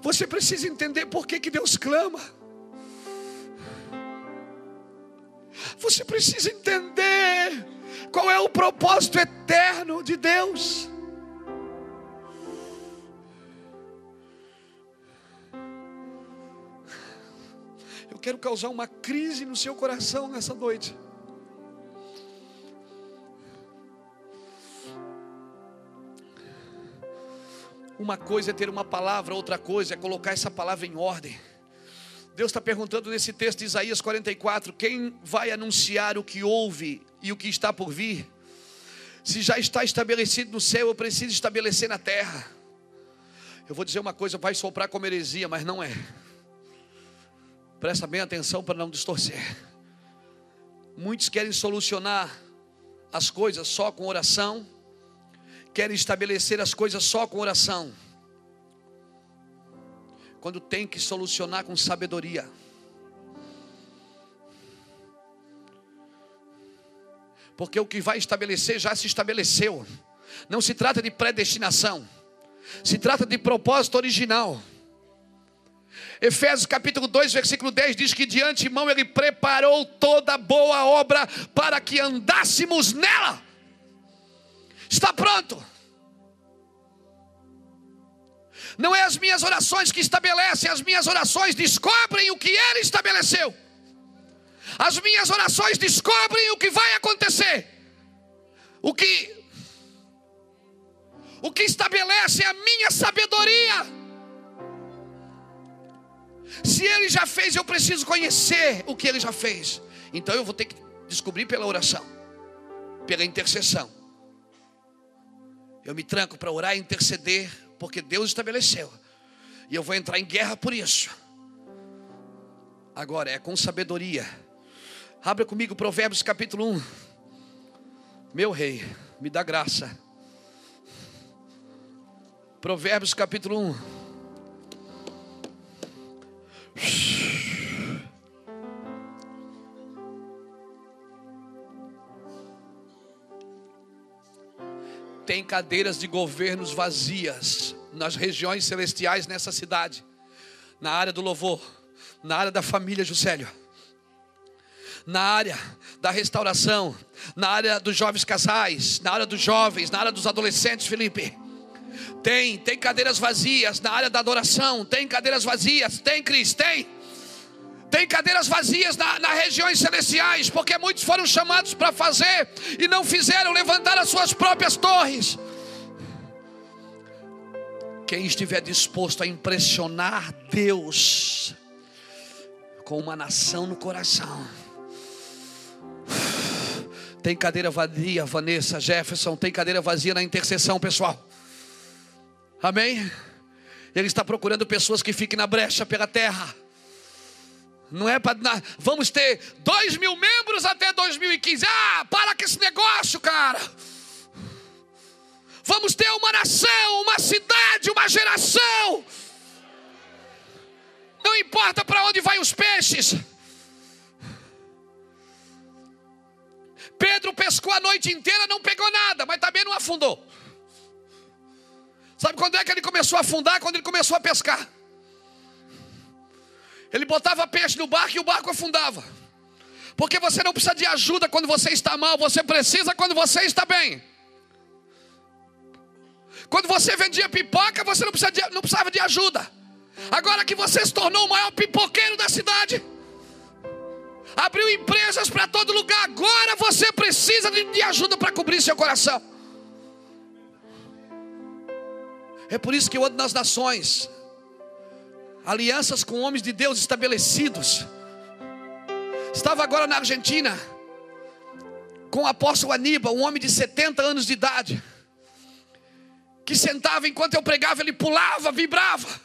Você precisa entender por que, que Deus clama. Você precisa entender qual é o propósito eterno de Deus. Eu quero causar uma crise no seu coração nessa noite. Uma coisa é ter uma palavra, outra coisa é colocar essa palavra em ordem. Deus está perguntando nesse texto de Isaías 44: quem vai anunciar o que houve e o que está por vir? Se já está estabelecido no céu, eu preciso estabelecer na terra. Eu vou dizer uma coisa, vai soprar como heresia, mas não é. Presta bem atenção para não distorcer. Muitos querem solucionar as coisas só com oração querem estabelecer as coisas só com oração, quando tem que solucionar com sabedoria. Porque o que vai estabelecer já se estabeleceu. Não se trata de predestinação, se trata de propósito original. Efésios capítulo 2, versículo 10 diz que de antemão ele preparou toda boa obra para que andássemos nela. Está pronto. Não é as minhas orações que estabelecem, as minhas orações descobrem o que Ele estabeleceu. As minhas orações descobrem o que vai acontecer. O que o que estabelece é a minha sabedoria. Se ele já fez, eu preciso conhecer o que ele já fez. Então eu vou ter que descobrir pela oração, pela intercessão. Eu me tranco para orar e interceder, porque Deus estabeleceu. E eu vou entrar em guerra por isso. Agora é com sabedoria. Abra comigo Provérbios capítulo 1. Meu rei, me dá graça. Provérbios capítulo 1. Tem cadeiras de governos vazias nas regiões celestiais nessa cidade, na área do louvor, na área da família Juscelio, na área da restauração, na área dos jovens casais, na área dos jovens, na área dos adolescentes, Felipe. Tem, tem cadeiras vazias na área da adoração, tem cadeiras vazias, tem Cris, tem. Tem cadeiras vazias na, nas regiões celestiais, porque muitos foram chamados para fazer e não fizeram levantar as suas próprias torres. Quem estiver disposto a impressionar Deus com uma nação no coração. Tem cadeira vazia, Vanessa, Jefferson, tem cadeira vazia na intercessão, pessoal. Amém? Ele está procurando pessoas que fiquem na brecha pela terra. Não é para. Vamos ter dois mil membros até 2015. Ah, para com esse negócio, cara. Vamos ter uma nação, uma cidade, uma geração. Não importa para onde vai os peixes. Pedro pescou a noite inteira, não pegou nada, mas também não afundou. Sabe quando é que ele começou a afundar? Quando ele começou a pescar. Ele botava peixe no barco e o barco afundava. Porque você não precisa de ajuda quando você está mal, você precisa quando você está bem. Quando você vendia pipoca, você não, precisa de, não precisava de ajuda. Agora que você se tornou o maior pipoqueiro da cidade, abriu empresas para todo lugar, agora você precisa de, de ajuda para cobrir seu coração. É por isso que eu ando nas nações, alianças com homens de Deus estabelecidos. Estava agora na Argentina, com o apóstolo Aníbal, um homem de 70 anos de idade, que sentava enquanto eu pregava, ele pulava, vibrava.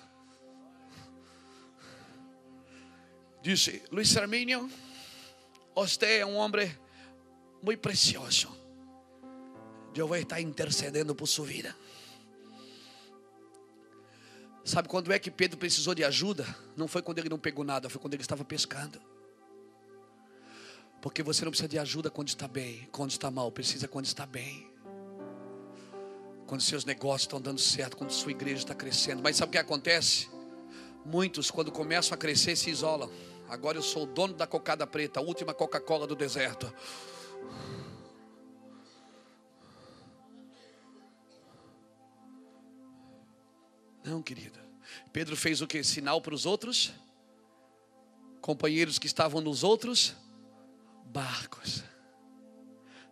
Disse: Luiz Hermínio, você é um homem muito precioso. Eu vou estar intercedendo por sua vida. Sabe quando é que Pedro precisou de ajuda? Não foi quando ele não pegou nada, foi quando ele estava pescando. Porque você não precisa de ajuda quando está bem, quando está mal, precisa quando está bem. Quando seus negócios estão dando certo, quando sua igreja está crescendo. Mas sabe o que acontece? Muitos, quando começam a crescer, se isolam. Agora eu sou o dono da cocada preta, a última Coca-Cola do deserto. Não, querida. Pedro fez o que? Sinal para os outros? Companheiros que estavam nos outros barcos.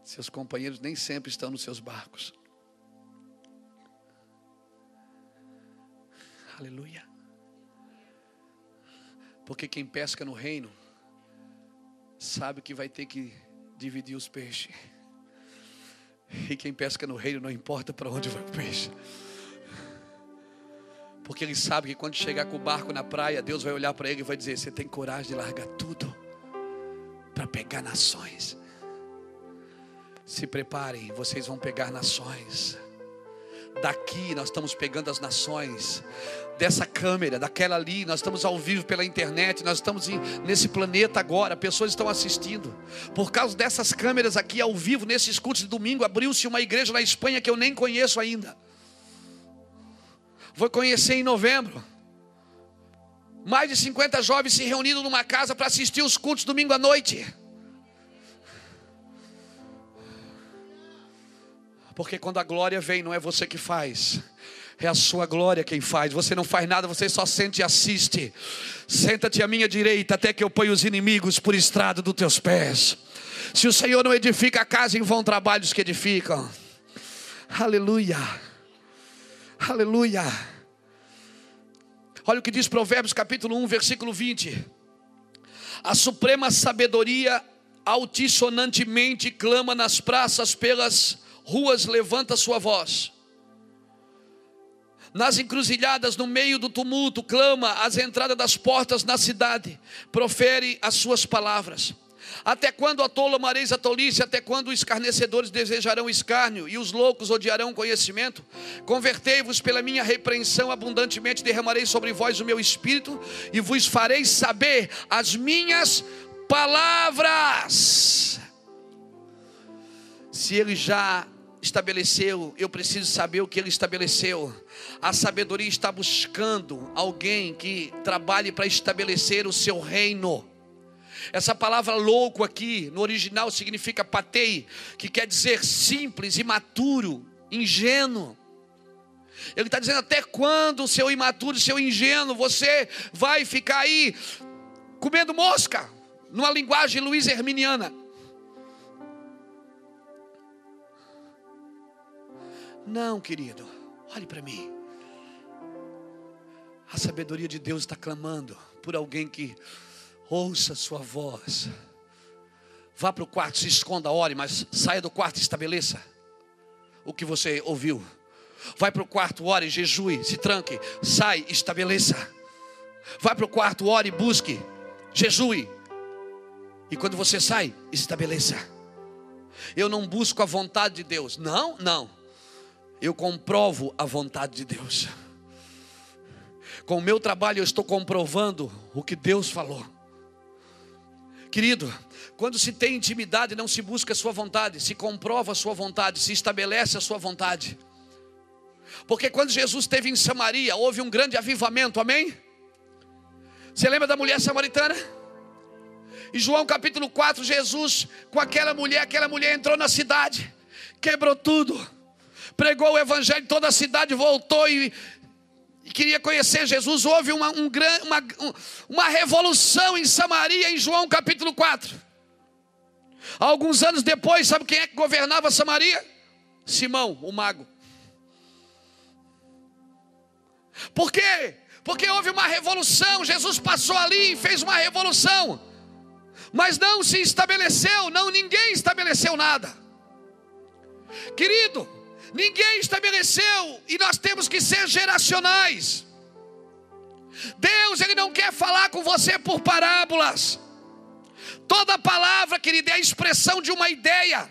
Seus companheiros nem sempre estão nos seus barcos. Aleluia. Porque quem pesca no reino sabe que vai ter que dividir os peixes. E quem pesca no reino não importa para onde vai o peixe. Porque ele sabe que quando chegar com o barco na praia, Deus vai olhar para ele e vai dizer: Você tem coragem de largar tudo para pegar nações. Se preparem, vocês vão pegar nações. Daqui nós estamos pegando as nações. Dessa câmera, daquela ali, nós estamos ao vivo pela internet, nós estamos em, nesse planeta agora, pessoas estão assistindo. Por causa dessas câmeras aqui ao vivo, nesses cultos de domingo, abriu-se uma igreja na Espanha que eu nem conheço ainda. Vou conhecer em novembro. Mais de 50 jovens se reunindo numa casa para assistir os cultos domingo à noite. Porque quando a glória vem, não é você que faz, é a sua glória quem faz. Você não faz nada, você só sente e assiste. Senta-te à minha direita, até que eu ponha os inimigos por estrado dos teus pés. Se o Senhor não edifica a casa, em vão trabalhos que edificam. Aleluia. Aleluia. Olha o que diz Provérbios capítulo 1, versículo 20. A suprema sabedoria altissonantemente clama nas praças, pelas ruas, levanta sua voz. Nas encruzilhadas, no meio do tumulto, clama às entradas das portas na cidade, profere as suas palavras. Até quando a tola amareis a tolice? Até quando os escarnecedores desejarão escárnio e os loucos odiarão conhecimento? Convertei-vos pela minha repreensão abundantemente, derramarei sobre vós o meu espírito e vos farei saber as minhas palavras. Se ele já estabeleceu, eu preciso saber o que ele estabeleceu. A sabedoria está buscando alguém que trabalhe para estabelecer o seu reino. Essa palavra louco aqui, no original, significa patei, que quer dizer simples, imaturo, ingênuo. Ele está dizendo: até quando, seu imaturo, seu ingênuo, você vai ficar aí comendo mosca, numa linguagem Luiz Herminiana. Não, querido, olhe para mim. A sabedoria de Deus está clamando por alguém que ouça sua voz. Vá para o quarto, se esconda, ore, mas saia do quarto e estabeleça o que você ouviu. Vai para o quarto, ore, jejue, se tranque, sai, estabeleça. Vai para o quarto, ore, busque, jejue. E quando você sai, estabeleça. Eu não busco a vontade de Deus. Não, não. Eu comprovo a vontade de Deus. Com o meu trabalho eu estou comprovando o que Deus falou. Querido, quando se tem intimidade, não se busca a sua vontade, se comprova a sua vontade, se estabelece a sua vontade. Porque quando Jesus esteve em Samaria, houve um grande avivamento, amém? Você lembra da mulher samaritana? Em João capítulo 4, Jesus, com aquela mulher, aquela mulher entrou na cidade, quebrou tudo, pregou o evangelho em toda a cidade, voltou e queria conhecer Jesus, houve uma, um, uma, uma revolução em Samaria, em João capítulo 4. Alguns anos depois, sabe quem é que governava Samaria? Simão, o mago. Por quê? Porque houve uma revolução, Jesus passou ali e fez uma revolução, mas não se estabeleceu, não ninguém estabeleceu nada. Querido, Ninguém estabeleceu e nós temos que ser geracionais. Deus, Ele não quer falar com você por parábolas. Toda palavra, querida, é a expressão de uma ideia.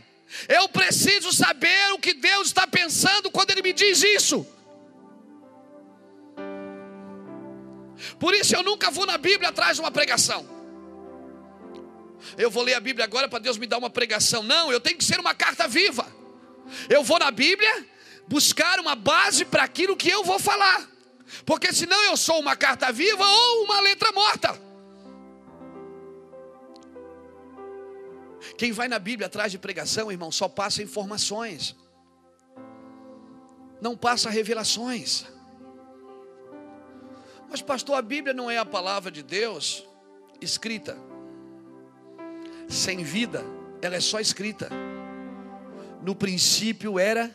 Eu preciso saber o que Deus está pensando quando Ele me diz isso. Por isso eu nunca vou na Bíblia atrás de uma pregação. Eu vou ler a Bíblia agora para Deus me dar uma pregação. Não, eu tenho que ser uma carta viva. Eu vou na Bíblia buscar uma base para aquilo que eu vou falar. Porque senão eu sou uma carta viva ou uma letra morta. Quem vai na Bíblia atrás de pregação, irmão, só passa informações. Não passa revelações. Mas pastor, a Bíblia não é a palavra de Deus escrita. Sem vida, ela é só escrita. No princípio era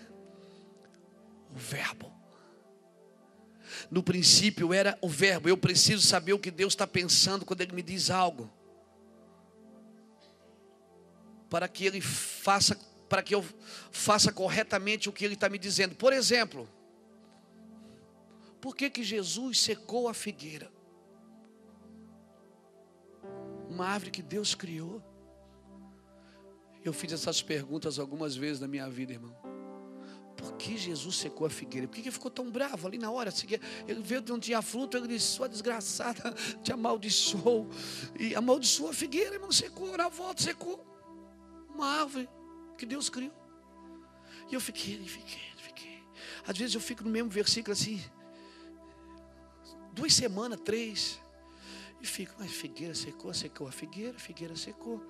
o Verbo. No princípio era o Verbo. Eu preciso saber o que Deus está pensando quando Ele me diz algo. Para que Ele faça, para que eu faça corretamente o que Ele está me dizendo. Por exemplo, por que, que Jesus secou a figueira? Uma árvore que Deus criou. Eu fiz essas perguntas algumas vezes na minha vida, irmão. Por que Jesus secou a figueira? Por que ele ficou tão bravo ali na hora? Ele veio de não tinha fruto, ele disse: Sua desgraçada, te amaldiçoou. E amaldiçoou a figueira, irmão, secou, na volta secou. Uma árvore que Deus criou. E eu fiquei, fiquei, fiquei. Às vezes eu fico no mesmo versículo assim, duas semanas, três. E fico, mas figueira secou, secou a figueira, figueira secou.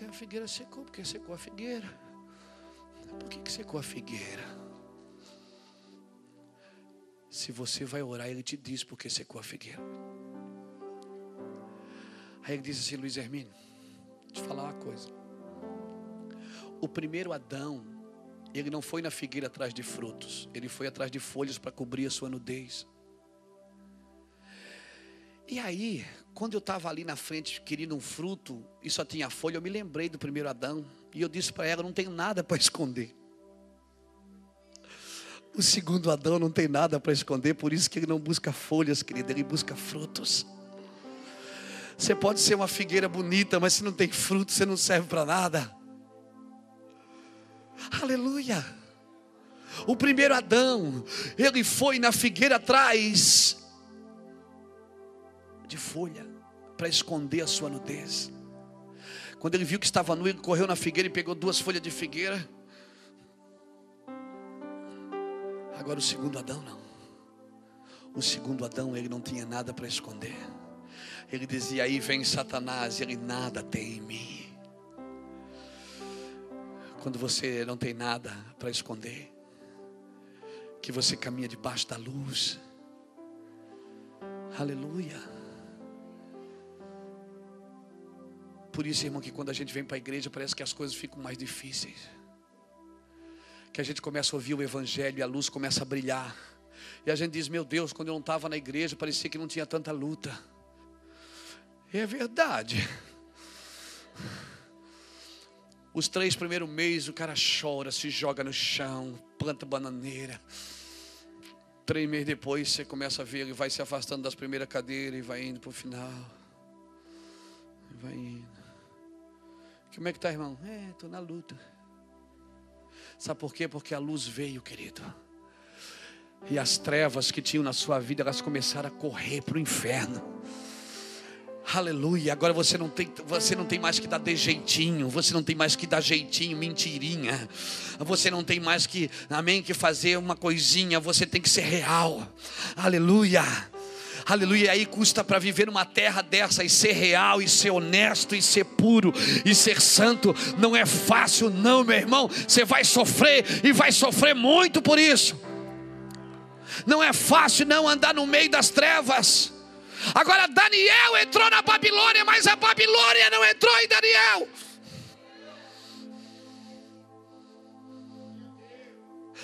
E a figueira secou, porque secou a figueira. Por que, que secou a figueira? Se você vai orar, ele te diz porque secou a figueira. Aí ele diz assim, Luiz Hermínio, eu falar uma coisa. O primeiro Adão, ele não foi na figueira atrás de frutos, ele foi atrás de folhas para cobrir a sua nudez. E aí, quando eu estava ali na frente querendo um fruto e só tinha folha, eu me lembrei do primeiro Adão e eu disse para ela: não tenho nada para esconder. O segundo Adão não tem nada para esconder, por isso que ele não busca folhas, querida, ele busca frutos. Você pode ser uma figueira bonita, mas se não tem fruto, você não serve para nada. Aleluia. O primeiro Adão, ele foi na figueira atrás de folha para esconder a sua nudez. Quando ele viu que estava nu, ele correu na figueira e pegou duas folhas de figueira. Agora o segundo Adão não. O segundo Adão, ele não tinha nada para esconder. Ele dizia: Aí vem Satanás, e ele nada tem em mim. Quando você não tem nada para esconder, que você caminha debaixo da luz. Aleluia. Por isso, irmão, que quando a gente vem para a igreja, parece que as coisas ficam mais difíceis. Que a gente começa a ouvir o Evangelho e a luz começa a brilhar. E a gente diz: Meu Deus, quando eu não estava na igreja, parecia que não tinha tanta luta. É verdade. Os três primeiros meses o cara chora, se joga no chão, planta bananeira. Três meses depois você começa a ver, ele vai se afastando das primeiras cadeiras e vai indo para o final. Vai indo. Como é que está, irmão? É, estou na luta. Sabe por quê? Porque a luz veio, querido. E as trevas que tinham na sua vida, elas começaram a correr para o inferno. Aleluia. Agora você não tem, você não tem mais que dar de jeitinho, você não tem mais que dar jeitinho, mentirinha. Você não tem mais que, amém, que fazer uma coisinha, você tem que ser real. Aleluia. Aleluia. Aí custa para viver numa terra dessa e ser real, e ser honesto, e ser puro, e ser santo. Não é fácil, não, meu irmão. Você vai sofrer e vai sofrer muito por isso. Não é fácil não andar no meio das trevas. Agora Daniel entrou na Babilônia, mas a Babilônia não entrou em Daniel.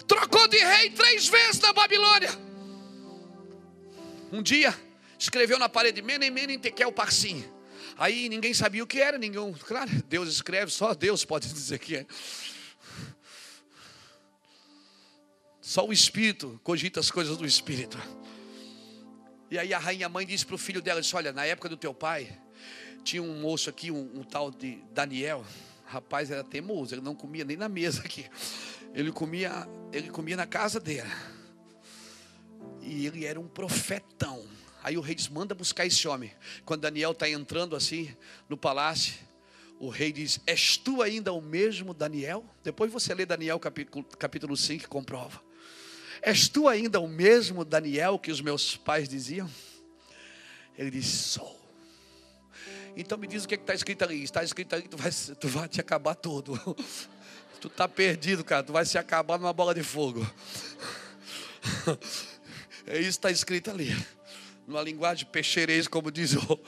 Trocou de rei três vezes na Babilônia um dia escreveu na parede Menem Menem Tekel Parsim. Aí ninguém sabia o que era, ninguém, claro, Deus escreve, só Deus pode dizer que é. Só o Espírito cogita as coisas do Espírito. E aí a rainha mãe disse para o filho dela: disse, Olha, na época do teu pai, tinha um moço aqui, um, um tal de Daniel. Rapaz, era teimoso, ele não comia nem na mesa aqui. Ele comia, ele comia na casa dele. E ele era um profetão. Aí o rei diz: manda buscar esse homem. Quando Daniel está entrando assim no palácio, o rei diz: És tu ainda o mesmo Daniel? Depois você lê Daniel capítulo, capítulo 5 e comprova. És tu ainda o mesmo Daniel que os meus pais diziam? Ele diz: Sou. Então me diz o que é está escrito ali. Está escrito ali tu vai, tu vai te acabar todo. Tu está perdido, cara. Tu vai se acabar numa bola de fogo. É isso que está escrito ali. Numa linguagem peixeirês, como diz o.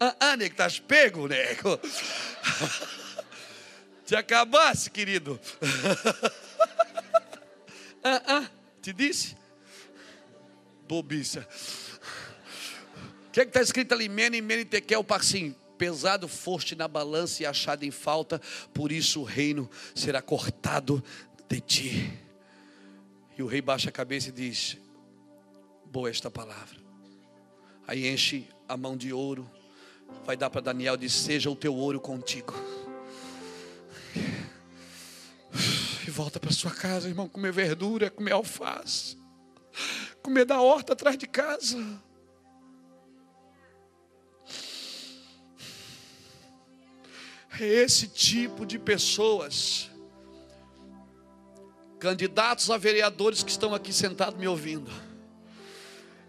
ah, ah, nego, estás pego, nego. Te acabasse, querido. ah, ah, te disse? Bobiça. O que é está escrito ali? Mene, mene, tekel, parsim. Pesado foste na balança e achado em falta, por isso o reino será cortado de ti. E o rei baixa a cabeça e diz: boa esta palavra. Aí enche a mão de ouro, vai dar para Daniel, diz: Seja o teu ouro contigo. E volta para sua casa, irmão, comer verdura, comer alface, comer da horta atrás de casa. É esse tipo de pessoas, candidatos a vereadores que estão aqui sentados me ouvindo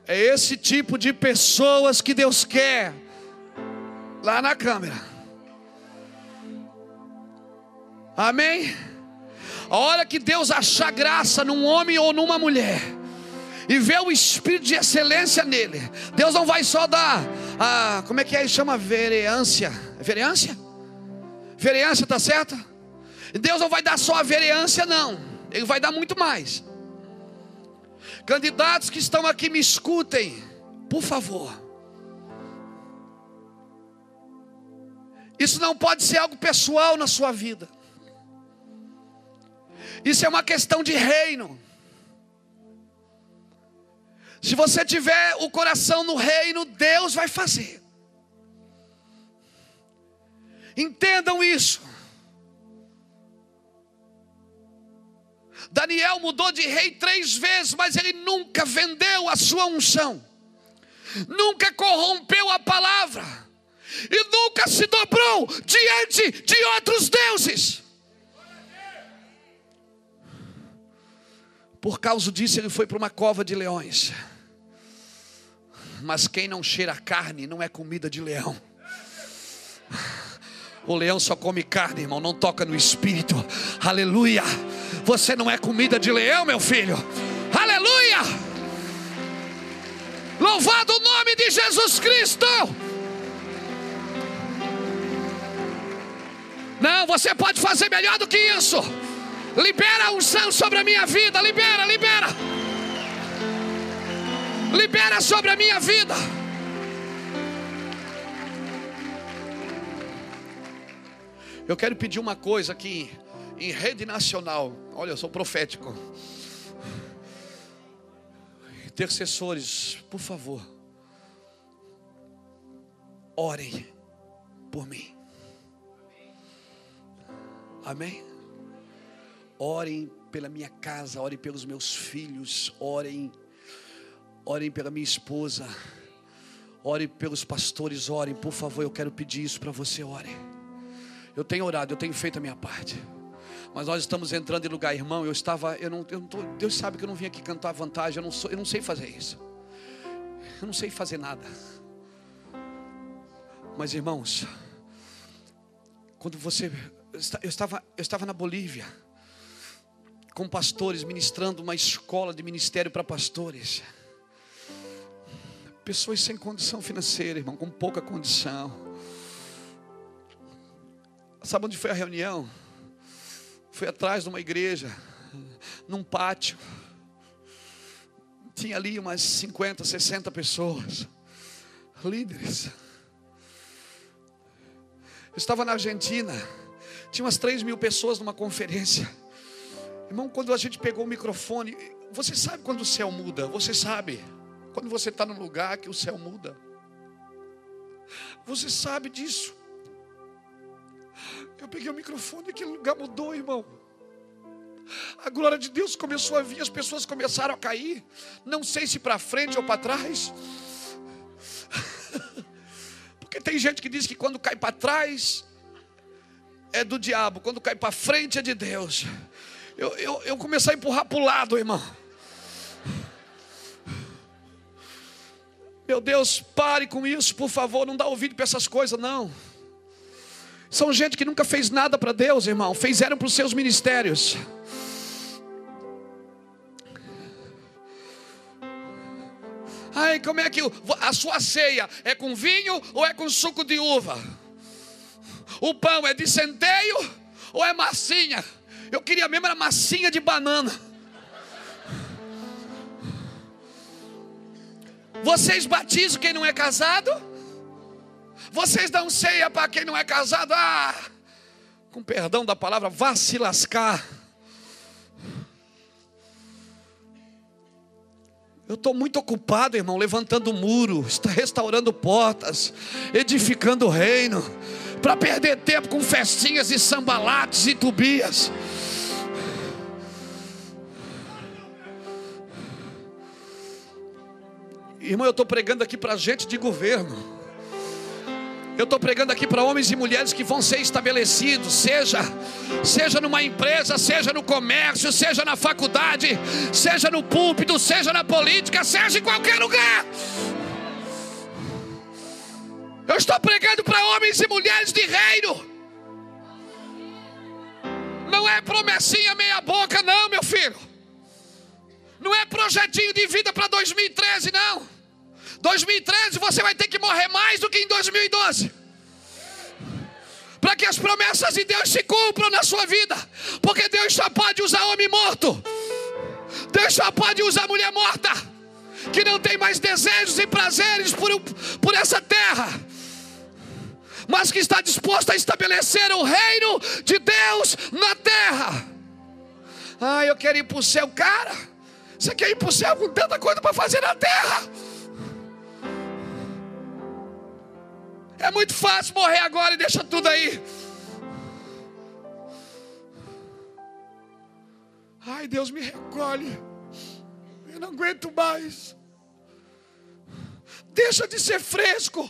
é esse tipo de pessoas que Deus quer lá na câmera. Amém? A hora que Deus achar graça num homem ou numa mulher, e ver o espírito de excelência nele, Deus não vai só dar, a, como é que é? Chama vereância. Vereância? Vereância, tá certo? Deus não vai dar só a vereância, não. Ele vai dar muito mais. Candidatos que estão aqui, me escutem, por favor. Isso não pode ser algo pessoal na sua vida. Isso é uma questão de reino. Se você tiver o coração no reino, Deus vai fazer. Entendam isso. Daniel mudou de rei três vezes, mas ele nunca vendeu a sua unção, nunca corrompeu a palavra, e nunca se dobrou diante de outros deuses. Por causa disso, ele foi para uma cova de leões. Mas quem não cheira carne não é comida de leão. O leão só come carne, irmão, não toca no espírito. Aleluia. Você não é comida de leão, meu filho. Aleluia. Louvado o nome de Jesus Cristo. Não, você pode fazer melhor do que isso. Libera a unção sobre a minha vida. Libera, libera. Libera sobre a minha vida. Eu quero pedir uma coisa aqui em rede nacional. Olha, eu sou profético. Intercessores, por favor, orem por mim. Amém? Orem pela minha casa, orem pelos meus filhos, orem, orem pela minha esposa, orem pelos pastores, orem, por favor, eu quero pedir isso para você, orem. Eu tenho orado, eu tenho feito a minha parte. Mas nós estamos entrando em lugar, irmão. Eu estava, eu não, eu não tô, Deus sabe que eu não vim aqui cantar vantagem. Eu não, sou, eu não sei fazer isso. Eu não sei fazer nada. Mas irmãos, quando você, eu estava, eu estava na Bolívia com pastores ministrando uma escola de ministério para pastores. Pessoas sem condição financeira, irmão, com pouca condição Sabe onde foi a reunião? Foi atrás de uma igreja, num pátio. Tinha ali umas 50, 60 pessoas, líderes. Eu estava na Argentina, tinha umas 3 mil pessoas numa conferência. Irmão, quando a gente pegou o microfone, você sabe quando o céu muda, você sabe. Quando você está num lugar que o céu muda. Você sabe disso. Eu peguei o microfone e aquele lugar mudou, irmão. A glória de Deus começou a vir, as pessoas começaram a cair. Não sei se para frente ou para trás. Porque tem gente que diz que quando cai para trás é do diabo, quando cai para frente é de Deus. Eu, eu, eu comecei a empurrar para o lado, irmão. Meu Deus, pare com isso, por favor, não dá ouvido para essas coisas, não. São gente que nunca fez nada para Deus, irmão. Fizeram para os seus ministérios. Ai, como é que a sua ceia é com vinho ou é com suco de uva? O pão é de centeio ou é massinha? Eu queria mesmo era massinha de banana. Vocês batizam quem não é casado? Vocês dão ceia para quem não é casado. Ah, com perdão da palavra, vá se lascar. Eu estou muito ocupado, irmão, levantando muro, restaurando portas, edificando o reino, para perder tempo com festinhas e sambalates e tubias. Irmão, eu estou pregando aqui para gente de governo. Eu estou pregando aqui para homens e mulheres que vão ser estabelecidos, seja, seja numa empresa, seja no comércio, seja na faculdade, seja no púlpito, seja na política, seja em qualquer lugar. Eu estou pregando para homens e mulheres de reino. Não é promessinha meia boca, não, meu filho. Não é projetinho de vida para 2013, não. 2013 você vai ter que morrer mais do que em 2012. Para que as promessas de Deus se cumpram na sua vida. Porque Deus só pode usar homem morto. Deus só pode usar mulher morta. Que não tem mais desejos e prazeres por, por essa terra. Mas que está disposto a estabelecer o reino de Deus na terra. Ah, eu quero ir para o céu, cara. Você quer ir para o céu com tanta coisa para fazer na terra? É muito fácil morrer agora e deixa tudo aí. Ai, Deus me recolhe. Eu não aguento mais. Deixa de ser fresco.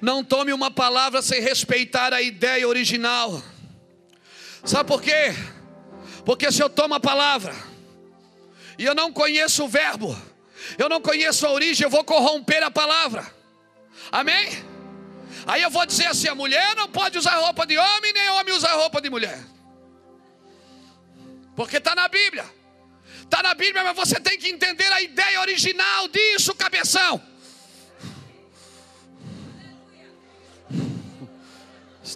Não tome uma palavra sem respeitar a ideia original. Sabe por quê? Porque se eu tomo a palavra e eu não conheço o verbo, eu não conheço a origem, eu vou corromper a palavra. Amém? Aí eu vou dizer assim: a mulher não pode usar roupa de homem, nem homem usar roupa de mulher. Porque está na Bíblia. Está na Bíblia, mas você tem que entender a ideia original disso, cabeção.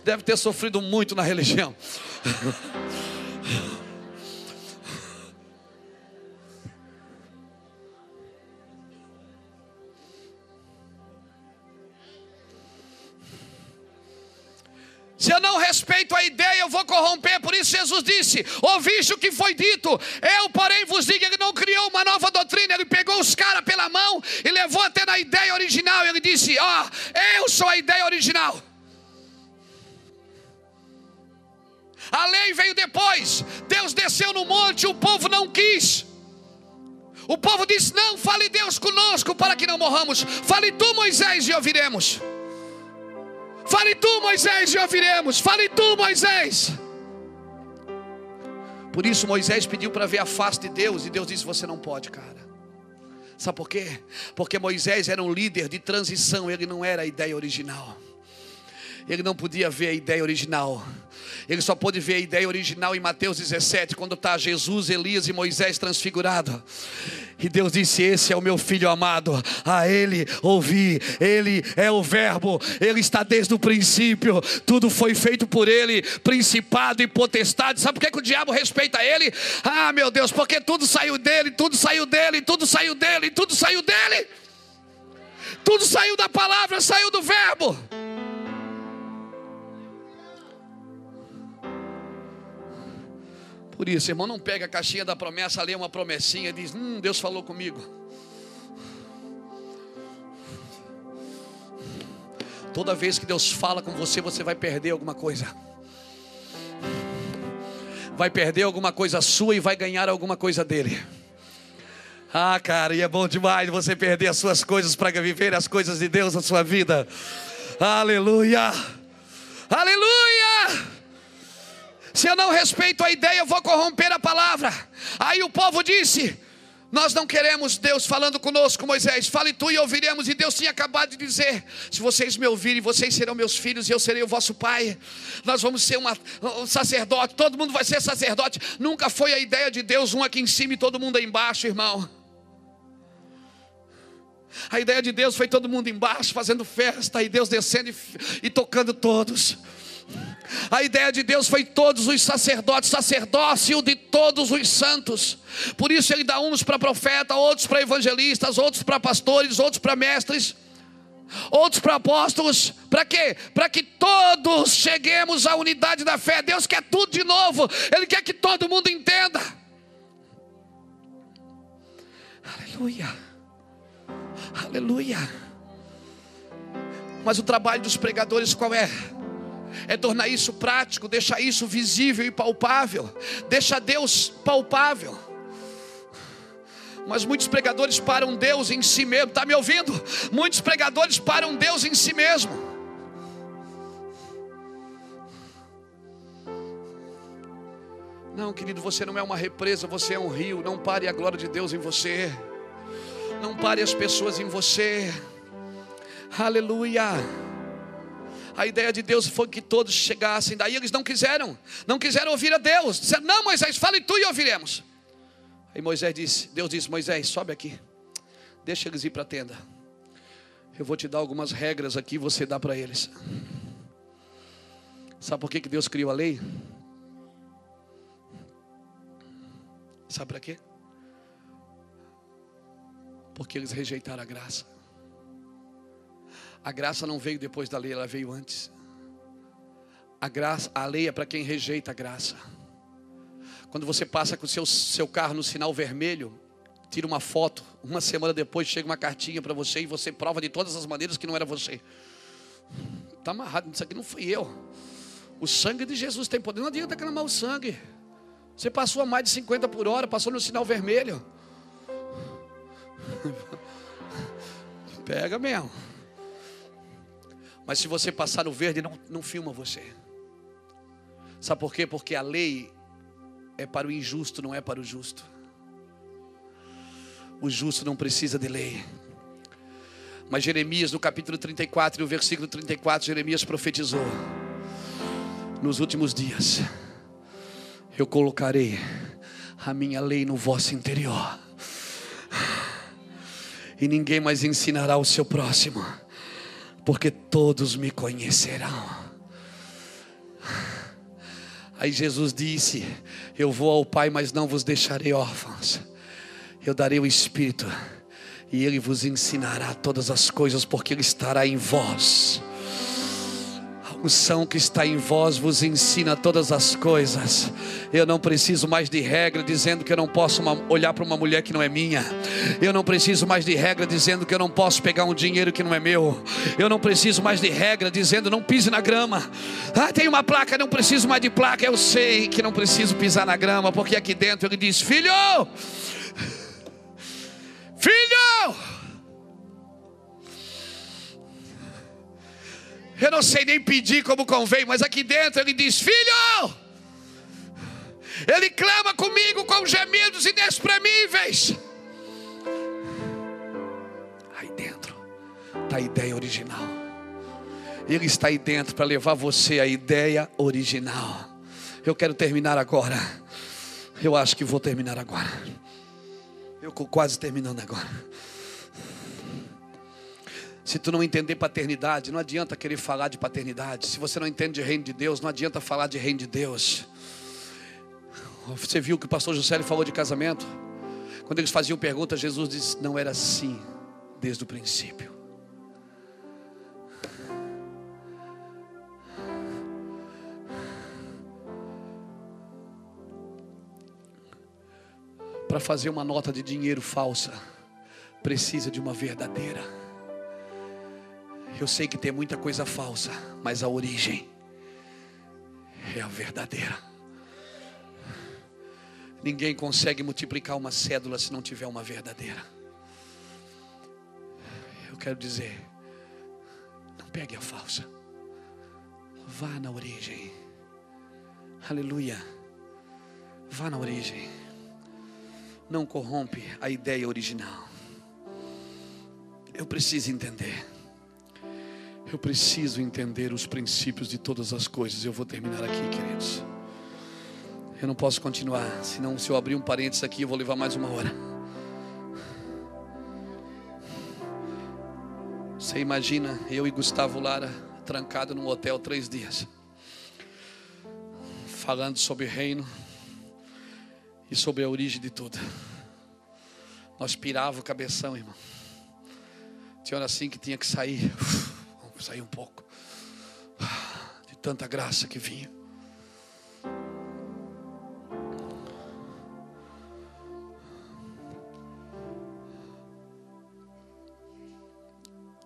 Deve ter sofrido muito na religião. Se eu não respeito a ideia, eu vou corromper. Por isso Jesus disse: Ouviste o que foi dito. Eu, porém, vos digo: Ele não criou uma nova doutrina. Ele pegou os caras pela mão e levou até na ideia original. Ele disse: Ó, oh, eu sou a ideia original. A lei veio depois. Deus desceu no monte, o povo não quis. O povo disse: Não, fale Deus conosco para que não morramos. Fale tu, Moisés, e ouviremos. Fale tu, Moisés, e ouviremos. Fale tu, Moisés. Por isso Moisés pediu para ver a face de Deus, e Deus disse: Você não pode, cara. Sabe por quê? Porque Moisés era um líder de transição, ele não era a ideia original. Ele não podia ver a ideia original. Ele só pôde ver a ideia original em Mateus 17, quando está Jesus, Elias e Moisés transfigurado. E Deus disse: Esse é o meu filho amado, a Ele ouvi, Ele é o Verbo, Ele está desde o princípio, tudo foi feito por Ele, principado e potestade. Sabe por que, que o diabo respeita Ele? Ah, meu Deus, porque tudo saiu dele, tudo saiu dele, tudo saiu dele, tudo saiu dele, tudo saiu da palavra, saiu do Verbo. Por isso, irmão, não pega a caixinha da promessa, lê uma promessinha e diz: Hum, Deus falou comigo. Toda vez que Deus fala com você, você vai perder alguma coisa. Vai perder alguma coisa sua e vai ganhar alguma coisa dele. Ah, cara, e é bom demais você perder as suas coisas para viver as coisas de Deus na sua vida. Aleluia! Aleluia! Se eu não respeito a ideia, eu vou corromper a palavra. Aí o povo disse: Nós não queremos Deus falando conosco, Moisés. Fale tu e ouviremos. E Deus tinha acabado de dizer: Se vocês me ouvirem, vocês serão meus filhos e eu serei o vosso pai. Nós vamos ser uma, um sacerdote. Todo mundo vai ser sacerdote. Nunca foi a ideia de Deus um aqui em cima e todo mundo aí embaixo, irmão. A ideia de Deus foi todo mundo embaixo fazendo festa e Deus descendo e, e tocando todos. A ideia de Deus foi todos os sacerdotes, sacerdócio de todos os santos. Por isso ele dá uns para profeta, outros para evangelistas, outros para pastores, outros para mestres, outros para apóstolos. Para quê? Para que todos cheguemos à unidade da fé. Deus quer tudo de novo. Ele quer que todo mundo entenda. Aleluia. Aleluia. Mas o trabalho dos pregadores qual é? é tornar isso prático, deixar isso visível e palpável, deixa Deus palpável. Mas muitos pregadores param Deus em si mesmo, está me ouvindo? Muitos pregadores param Deus em si mesmo. Não, querido, você não é uma represa, você é um rio. Não pare a glória de Deus em você. Não pare as pessoas em você. Aleluia. A ideia de Deus foi que todos chegassem. Daí eles não quiseram, não quiseram ouvir a Deus. Disseram: Não, Moisés, fale tu e ouviremos. Aí Moisés disse: Deus disse: Moisés, sobe aqui, deixa eles ir para a tenda. Eu vou te dar algumas regras aqui, você dá para eles. Sabe por que, que Deus criou a lei? Sabe para quê? Porque eles rejeitaram a graça. A graça não veio depois da lei, ela veio antes. A graça, a lei é para quem rejeita a graça. Quando você passa com o seu, seu carro no sinal vermelho, tira uma foto, uma semana depois chega uma cartinha para você e você prova de todas as maneiras que não era você. Está amarrado, isso aqui não fui eu. O sangue de Jesus tem poder, não adianta clamar o sangue. Você passou a mais de 50 por hora, passou no sinal vermelho. Pega mesmo. Mas se você passar no verde, não, não filma você. Sabe por quê? Porque a lei é para o injusto, não é para o justo. O justo não precisa de lei. Mas Jeremias, no capítulo 34, no versículo 34, Jeremias profetizou: Nos últimos dias, eu colocarei a minha lei no vosso interior, e ninguém mais ensinará o seu próximo porque todos me conhecerão. Aí Jesus disse: Eu vou ao Pai, mas não vos deixarei órfãos. Eu darei o Espírito, e Ele vos ensinará todas as coisas, porque Ele estará em vós unção que está em vós vos ensina todas as coisas. Eu não preciso mais de regra dizendo que eu não posso olhar para uma mulher que não é minha. Eu não preciso mais de regra dizendo que eu não posso pegar um dinheiro que não é meu. Eu não preciso mais de regra dizendo não pise na grama. Ah, tem uma placa, não preciso mais de placa. Eu sei que não preciso pisar na grama, porque aqui dentro ele diz: Filho, filho. Eu não sei nem pedir como convém, mas aqui dentro ele diz: Filho, ele clama comigo com gemidos inexprimíveis. Aí dentro está a ideia original. Ele está aí dentro para levar você à ideia original. Eu quero terminar agora. Eu acho que vou terminar agora. Eu estou quase terminando agora. Se tu não entender paternidade, não adianta querer falar de paternidade. Se você não entende de reino de Deus, não adianta falar de reino de Deus. Você viu que o pastor José falou de casamento? Quando eles faziam perguntas, Jesus disse: Não era assim desde o princípio. Para fazer uma nota de dinheiro falsa, precisa de uma verdadeira. Eu sei que tem muita coisa falsa, mas a origem é a verdadeira. Ninguém consegue multiplicar uma cédula se não tiver uma verdadeira. Eu quero dizer, não pegue a falsa. Vá na origem. Aleluia. Vá na origem. Não corrompe a ideia original. Eu preciso entender. Eu preciso entender os princípios de todas as coisas. Eu vou terminar aqui, queridos. Eu não posso continuar, senão se eu abrir um parênteses aqui, eu vou levar mais uma hora. Você imagina eu e Gustavo Lara trancado num hotel três dias, falando sobre reino e sobre a origem de tudo. Nós pirava o cabeção, irmão. Tinha hora assim que tinha que sair. Sair um pouco de tanta graça que vinha.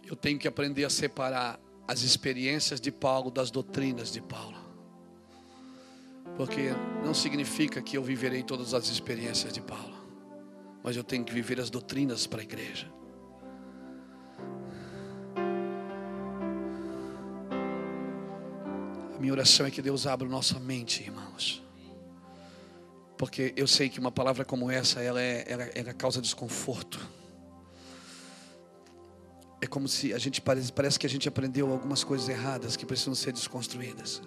Eu tenho que aprender a separar as experiências de Paulo das doutrinas de Paulo. Porque não significa que eu viverei todas as experiências de Paulo, mas eu tenho que viver as doutrinas para a igreja. A minha oração é que Deus abra nossa mente, irmãos. Porque eu sei que uma palavra como essa, ela, é, ela, ela causa desconforto. É como se a gente parece, parece que a gente aprendeu algumas coisas erradas que precisam ser desconstruídas.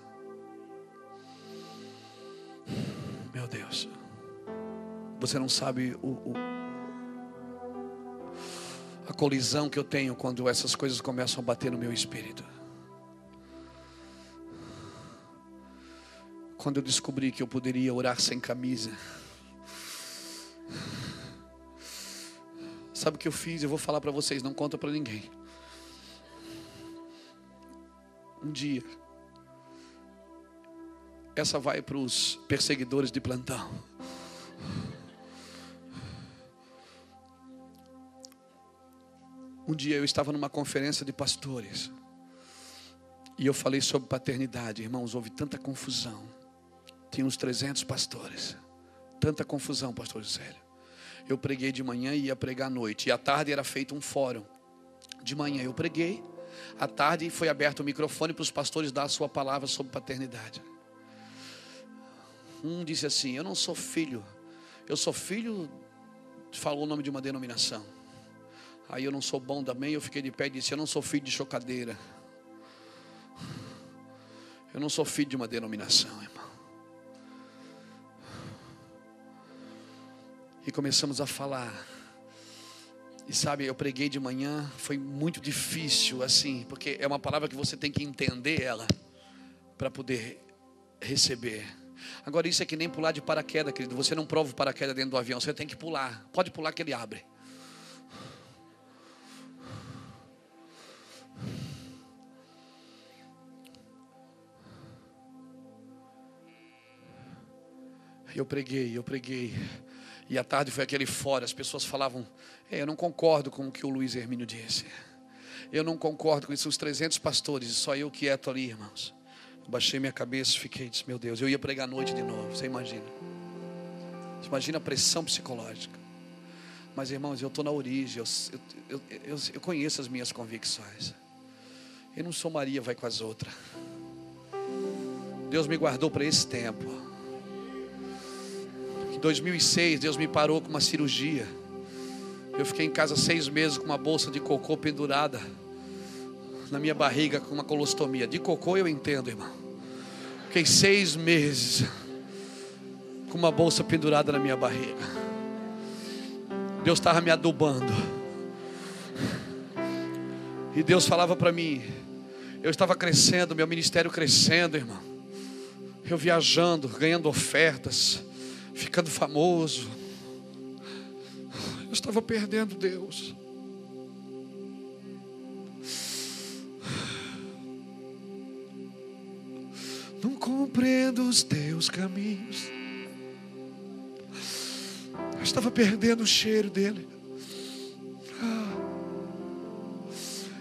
Meu Deus. Você não sabe o, o, a colisão que eu tenho quando essas coisas começam a bater no meu espírito. Quando eu descobri que eu poderia orar sem camisa. Sabe o que eu fiz? Eu vou falar para vocês, não conta para ninguém. Um dia, essa vai para os perseguidores de plantão. Um dia eu estava numa conferência de pastores e eu falei sobre paternidade. Irmãos, houve tanta confusão. Tinha uns 300 pastores. Tanta confusão, pastor Sério. Eu preguei de manhã e ia pregar à noite. E à tarde era feito um fórum. De manhã eu preguei. À tarde foi aberto o microfone para os pastores dar a sua palavra sobre paternidade. Um disse assim: Eu não sou filho. Eu sou filho. Falou o nome de uma denominação. Aí eu não sou bom também. Eu fiquei de pé e disse: Eu não sou filho de chocadeira. Eu não sou filho de uma denominação, irmão. E começamos a falar. E sabe, eu preguei de manhã, foi muito difícil, assim, porque é uma palavra que você tem que entender ela para poder receber. Agora, isso é que nem pular de paraquedas, querido. Você não prova o paraquedas dentro do avião, você tem que pular. Pode pular que ele abre. Eu preguei, eu preguei. E à tarde foi aquele fora, as pessoas falavam: Eu não concordo com o que o Luiz Hermínio disse. Eu não concordo com isso. Os 300 pastores, só eu quieto ali, irmãos. Baixei minha cabeça fiquei, disse, meu Deus, eu ia pregar à noite de novo. Você imagina? Você imagina a pressão psicológica. Mas, irmãos, eu estou na origem, eu, eu, eu, eu, conheço as minhas convicções. Eu não sou Maria, vai com as outras. Deus me guardou para esse tempo. Em 2006, Deus me parou com uma cirurgia. Eu fiquei em casa seis meses com uma bolsa de cocô pendurada na minha barriga com uma colostomia. De cocô eu entendo, irmão. Fiquei seis meses com uma bolsa pendurada na minha barriga. Deus estava me adubando. E Deus falava para mim. Eu estava crescendo, meu ministério crescendo, irmão. Eu viajando, ganhando ofertas, ficando famoso. Eu estava perdendo Deus. Não compreendo os teus caminhos. Eu estava perdendo o cheiro dele.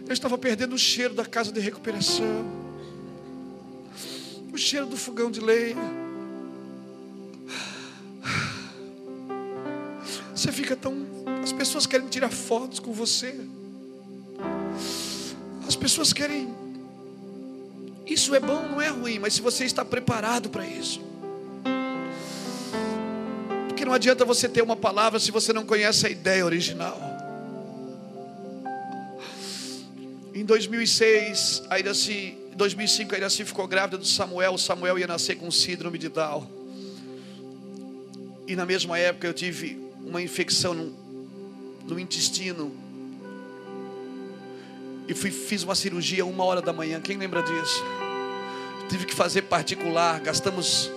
Eu estava perdendo o cheiro da casa de recuperação. O cheiro do fogão de lenha. Fica tão. As pessoas querem tirar fotos com você. As pessoas querem. Isso é bom, não é ruim, mas se você está preparado para isso. Porque não adianta você ter uma palavra se você não conhece a ideia original. Em 2006, a Iraci, 2005, a Iraci ficou grávida do Samuel. O Samuel ia nascer com síndrome de Down. E na mesma época eu tive uma infecção no, no intestino. E fui, fiz uma cirurgia uma hora da manhã. Quem lembra disso? Tive que fazer particular. Gastamos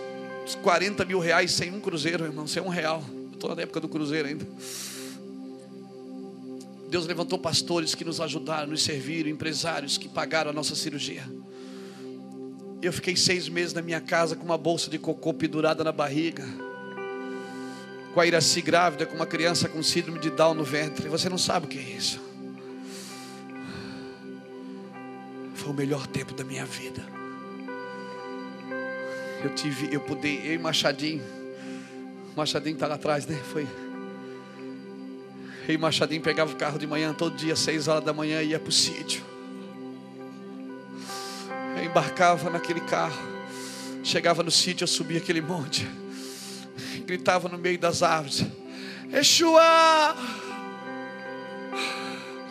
40 mil reais sem um cruzeiro, irmão, sem um real. Estou na época do cruzeiro ainda. Deus levantou pastores que nos ajudaram, nos serviram, empresários que pagaram a nossa cirurgia. Eu fiquei seis meses na minha casa com uma bolsa de cocô pendurada na barriga, com a Iraci grávida, com uma criança com síndrome de Down no ventre. Você não sabe o que é isso. Foi o melhor tempo da minha vida. Eu tive, eu pude, eu e Machadinho. Machadinho está lá atrás, né? Foi. Eu e Machadinho pegava o carro de manhã todo dia, seis horas da manhã, e ia para o sítio. Eu embarcava naquele carro. Chegava no sítio, eu subia aquele monte. Gritava no meio das árvores: Yeshua,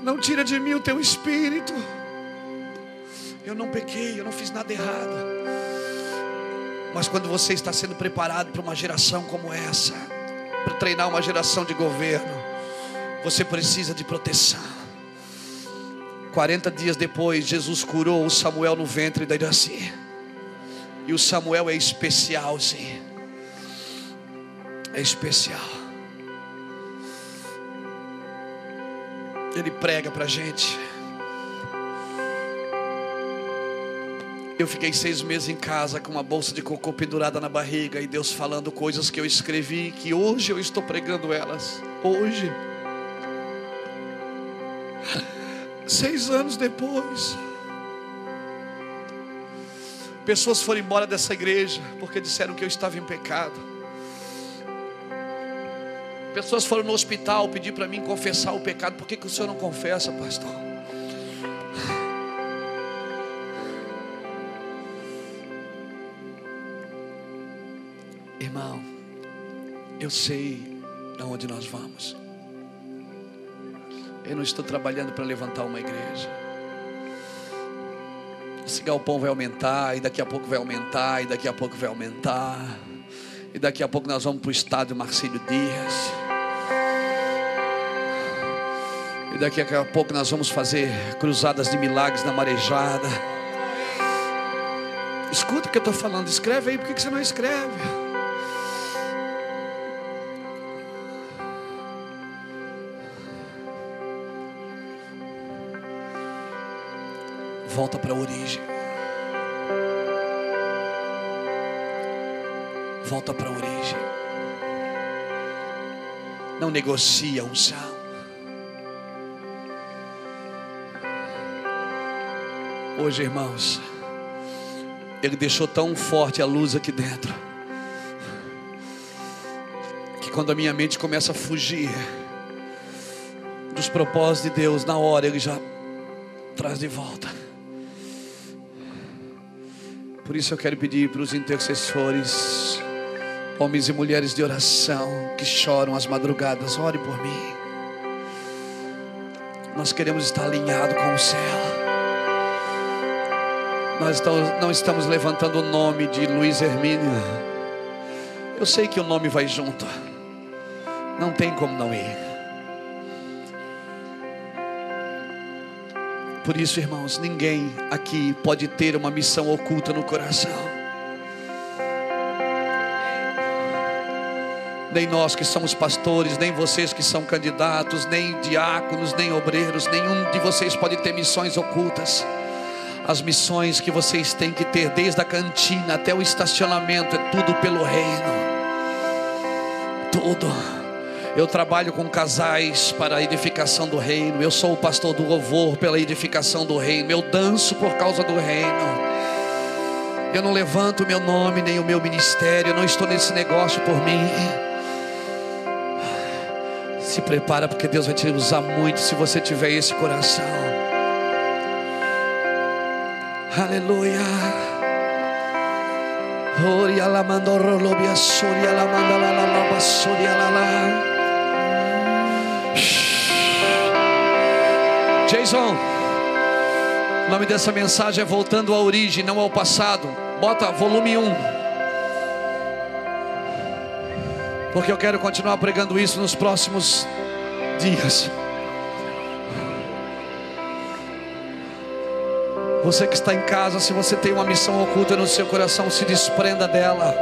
não tira de mim o teu espírito. Eu não pequei, eu não fiz nada errado. Mas quando você está sendo preparado para uma geração como essa, para treinar uma geração de governo, você precisa de proteção. 40 dias depois, Jesus curou o Samuel no ventre da Iraci. E o Samuel é especial, sim. É especial. Ele prega para gente. Eu fiquei seis meses em casa com uma bolsa de cocô pendurada na barriga e Deus falando coisas que eu escrevi, que hoje eu estou pregando elas. Hoje. Seis anos depois. Pessoas foram embora dessa igreja porque disseram que eu estava em pecado. Pessoas foram no hospital pedir para mim confessar o pecado. Por que, que o senhor não confessa, pastor? Irmão, eu sei aonde nós vamos. Eu não estou trabalhando para levantar uma igreja. Esse galpão vai aumentar, e daqui a pouco vai aumentar, e daqui a pouco vai aumentar. E daqui a pouco nós vamos para o estádio Marcílio Dias. Daqui a pouco nós vamos fazer cruzadas de milagres na marejada. Escuta o que eu estou falando, escreve aí, por que você não escreve? Volta para a origem. Volta para a origem. Não negocia unção. Hoje, irmãos, Ele deixou tão forte a luz aqui dentro, que quando a minha mente começa a fugir dos propósitos de Deus, na hora Ele já traz de volta. Por isso eu quero pedir para os intercessores, homens e mulheres de oração que choram as madrugadas, ore por mim. Nós queremos estar alinhado com o céu. Nós não estamos levantando o nome de Luiz Hermínio. Eu sei que o nome vai junto. Não tem como não ir. Por isso, irmãos, ninguém aqui pode ter uma missão oculta no coração. Nem nós que somos pastores, nem vocês que são candidatos, nem diáconos, nem obreiros, nenhum de vocês pode ter missões ocultas. As missões que vocês têm que ter, desde a cantina até o estacionamento, é tudo pelo reino. Tudo. Eu trabalho com casais para a edificação do reino. Eu sou o pastor do louvor pela edificação do reino. Eu danço por causa do reino. Eu não levanto o meu nome nem o meu ministério. Eu não estou nesse negócio por mim. Se prepara porque Deus vai te usar muito se você tiver esse coração. Aleluia. Oria la mandoro lobia soria la mandala la la soria la la. Jason, o nome dessa mensagem é Voltando à Origem, não ao Passado. Bota volume 1. Porque eu quero continuar pregando isso nos próximos dias. Você que está em casa, se você tem uma missão oculta no seu coração, se desprenda dela.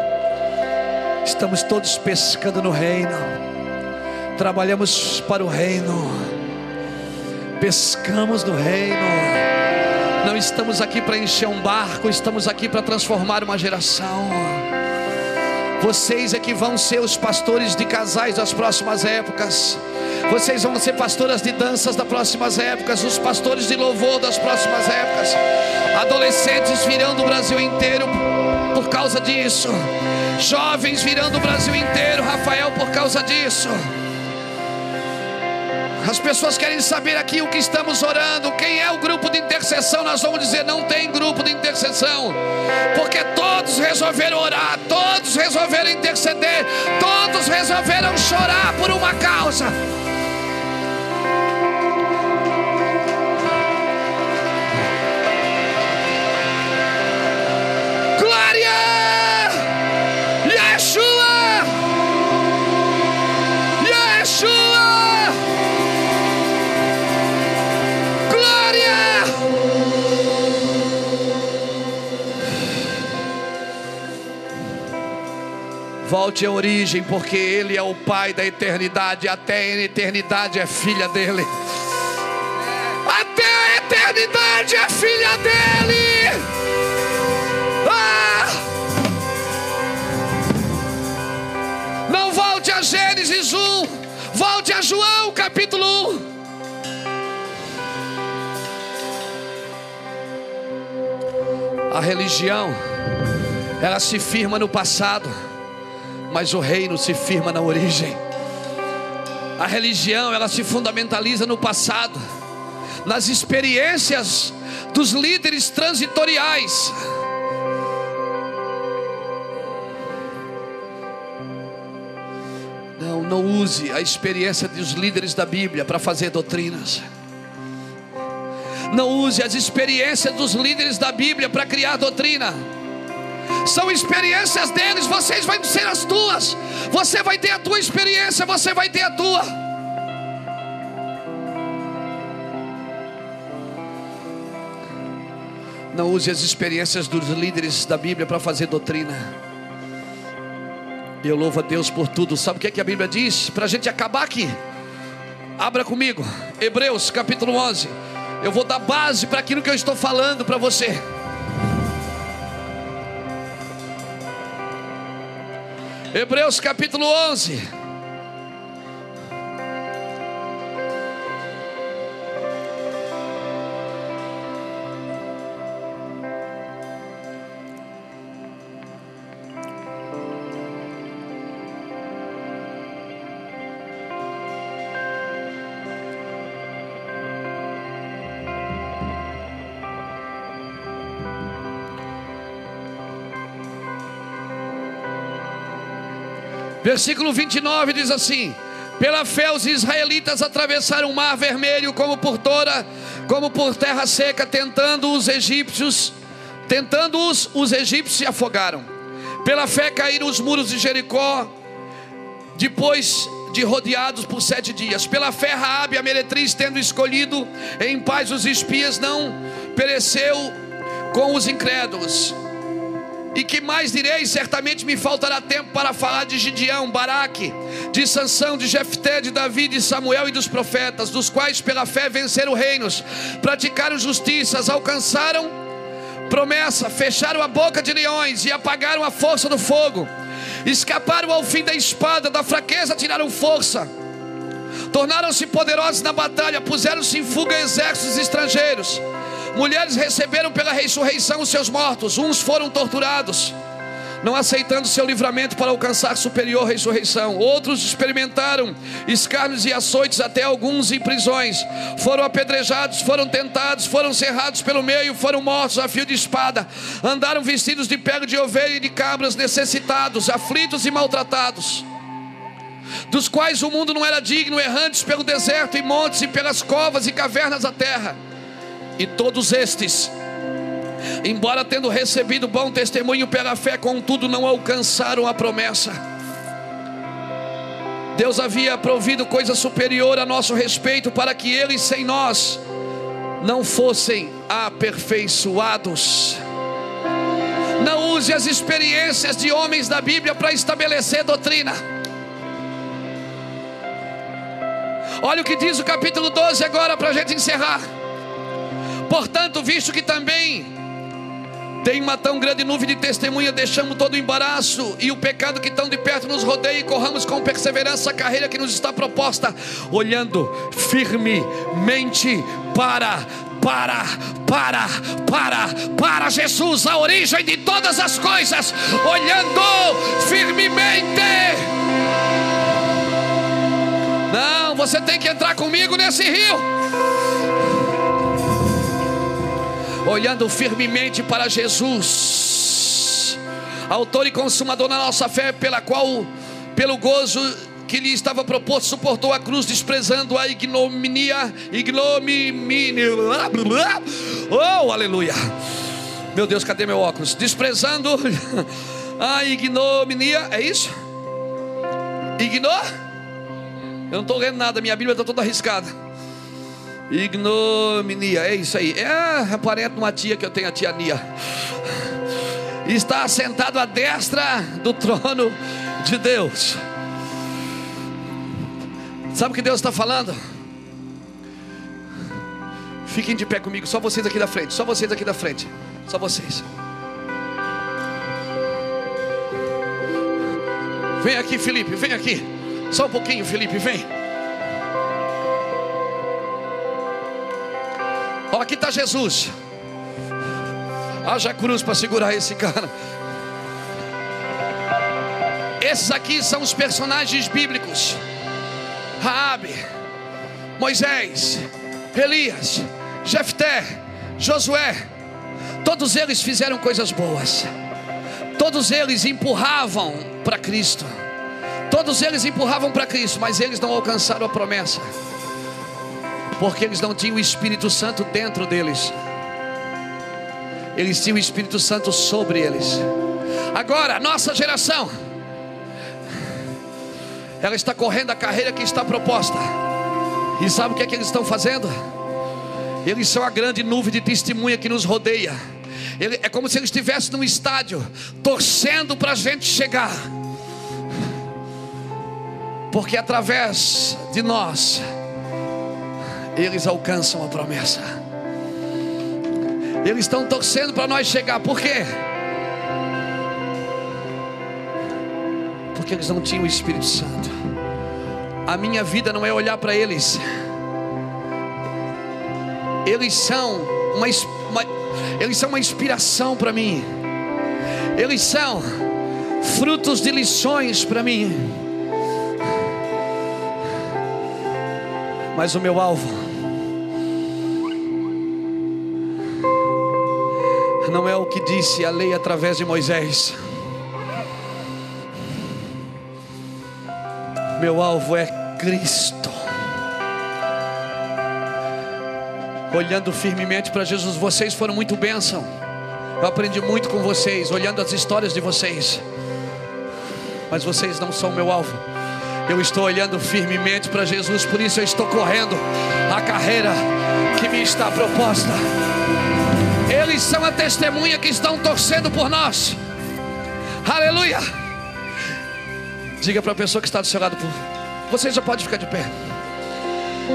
Estamos todos pescando no reino, trabalhamos para o reino pescamos do reino. Não estamos aqui para encher um barco, estamos aqui para transformar uma geração. Vocês é que vão ser os pastores de casais das próximas épocas. Vocês vão ser pastoras de danças das próximas épocas, os pastores de louvor das próximas épocas. Adolescentes virão do Brasil inteiro por causa disso. Jovens virão do Brasil inteiro, Rafael, por causa disso. As pessoas querem saber aqui o que estamos orando, quem é o grupo de intercessão. Nós vamos dizer: não tem grupo de intercessão, porque todos resolveram orar, todos resolveram interceder, todos resolveram chorar por uma causa. Volte à origem, porque Ele é o Pai da eternidade, até a eternidade é filha dele. Até a eternidade é filha dele. Ah! Não volte a Gênesis 1, volte a João capítulo 1. A religião, ela se firma no passado mas o reino se firma na origem. A religião, ela se fundamentaliza no passado, nas experiências dos líderes transitoriais. Não, não use a experiência dos líderes da Bíblia para fazer doutrinas. Não use as experiências dos líderes da Bíblia para criar doutrina são experiências deles, vocês vão ser as tuas. Você vai ter a tua experiência, você vai ter a tua. Não use as experiências dos líderes da Bíblia para fazer doutrina. Eu louvo a Deus por tudo. Sabe o que, é que a Bíblia diz? Para a gente acabar aqui. Abra comigo, Hebreus capítulo 11. Eu vou dar base para aquilo que eu estou falando para você. Hebreus capítulo 11. Versículo 29 diz assim: Pela fé os israelitas atravessaram o mar vermelho como por toda, como por terra seca, tentando os egípcios, tentando-os, os egípcios se afogaram. Pela fé caíram os muros de Jericó, depois de rodeados por sete dias. Pela fé Raabe, a meretriz, tendo escolhido em paz os espias, não pereceu com os incrédulos. E que mais direi? Certamente me faltará tempo para falar de Gideão, Baraque, de Sansão, de Jefté, de Davi, de Samuel e dos profetas, dos quais pela fé venceram reinos, praticaram justiças, alcançaram promessa, fecharam a boca de leões e apagaram a força do fogo, escaparam ao fim da espada, da fraqueza tiraram força, tornaram-se poderosos na batalha, puseram-se em fuga exércitos estrangeiros Mulheres receberam pela ressurreição os seus mortos, uns foram torturados, não aceitando seu livramento para alcançar superior ressurreição. Outros experimentaram escárnios e açoites, até alguns em prisões. Foram apedrejados, foram tentados, foram cerrados pelo meio, foram mortos a fio de espada. Andaram vestidos de pele de ovelha e de cabras, necessitados, aflitos e maltratados dos quais o mundo não era digno, errantes pelo deserto e montes e pelas covas e cavernas da terra. E todos estes, embora tendo recebido bom testemunho pela fé, contudo não alcançaram a promessa. Deus havia provido coisa superior a nosso respeito para que eles sem nós não fossem aperfeiçoados. Não use as experiências de homens da Bíblia para estabelecer doutrina. Olha o que diz o capítulo 12 agora para a gente encerrar. Portanto, visto que também tem uma tão grande nuvem de testemunha, deixamos todo o embaraço e o pecado que tão de perto nos rodeia e corramos com perseverança a carreira que nos está proposta, olhando firmemente para para, para, para, para Jesus, a origem de todas as coisas, olhando firmemente. Não, você tem que entrar comigo nesse rio. Olhando firmemente para Jesus, autor e consumador da nossa fé, pela qual pelo gozo que lhe estava proposto, suportou a cruz, desprezando a ignominia, ignominia, oh, aleluia. Meu Deus, cadê meu óculos? Desprezando a ignominia, é isso? Ignor? Eu não estou lendo nada, minha Bíblia está toda arriscada. Ignominia, é isso aí. É, é parente de uma tia que eu tenho, a tia Nia. Está assentado à destra do trono de Deus. Sabe o que Deus está falando? Fiquem de pé comigo, só vocês aqui da frente, só vocês aqui da frente, só vocês. Vem aqui, Felipe, vem aqui. Só um pouquinho, Felipe, vem. Ó, aqui está Jesus. Haja cruz para segurar esse cara. Esses aqui são os personagens bíblicos. Raabe, Moisés, Elias, Jefté, Josué, todos eles fizeram coisas boas. Todos eles empurravam para Cristo. Todos eles empurravam para Cristo, mas eles não alcançaram a promessa. Porque eles não tinham o Espírito Santo dentro deles. Eles tinham o Espírito Santo sobre eles. Agora, nossa geração ela está correndo a carreira que está proposta. E sabe o que é que eles estão fazendo? Eles são a grande nuvem de testemunha que nos rodeia. Ele, é como se eles estivessem num estádio, torcendo para a gente chegar. Porque através de nós, eles alcançam a promessa. Eles estão torcendo para nós chegar. Por quê? porque eles não tinham o Espírito Santo. A minha vida não é olhar para eles. Eles são uma, uma, eles são uma inspiração para mim. Eles são frutos de lições para mim. Mas o meu alvo não é o que disse a lei através de Moisés. Meu alvo é Cristo. Olhando firmemente para Jesus, vocês foram muito bênção. Eu aprendi muito com vocês, olhando as histórias de vocês. Mas vocês não são meu alvo. Eu estou olhando firmemente para Jesus, por isso eu estou correndo a carreira que me está proposta. São a testemunha que estão torcendo por nós. Aleluia. Diga para a pessoa que está do seu lado, você já pode ficar de pé.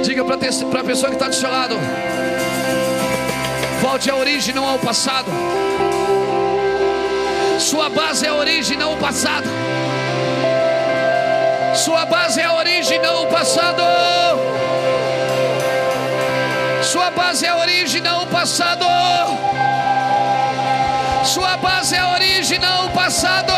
Diga para a pessoa que está do seu lado, volte à origem, não ao passado. Sua base é a origem, não o passado. Sua base é a origem, não o passado. Sua base é a origem, não o passado. Sua base é a origem, não o passado.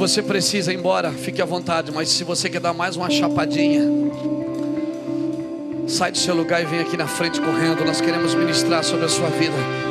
você precisa ir embora, fique à vontade, mas se você quer dar mais uma chapadinha, sai do seu lugar e vem aqui na frente correndo. Nós queremos ministrar sobre a sua vida.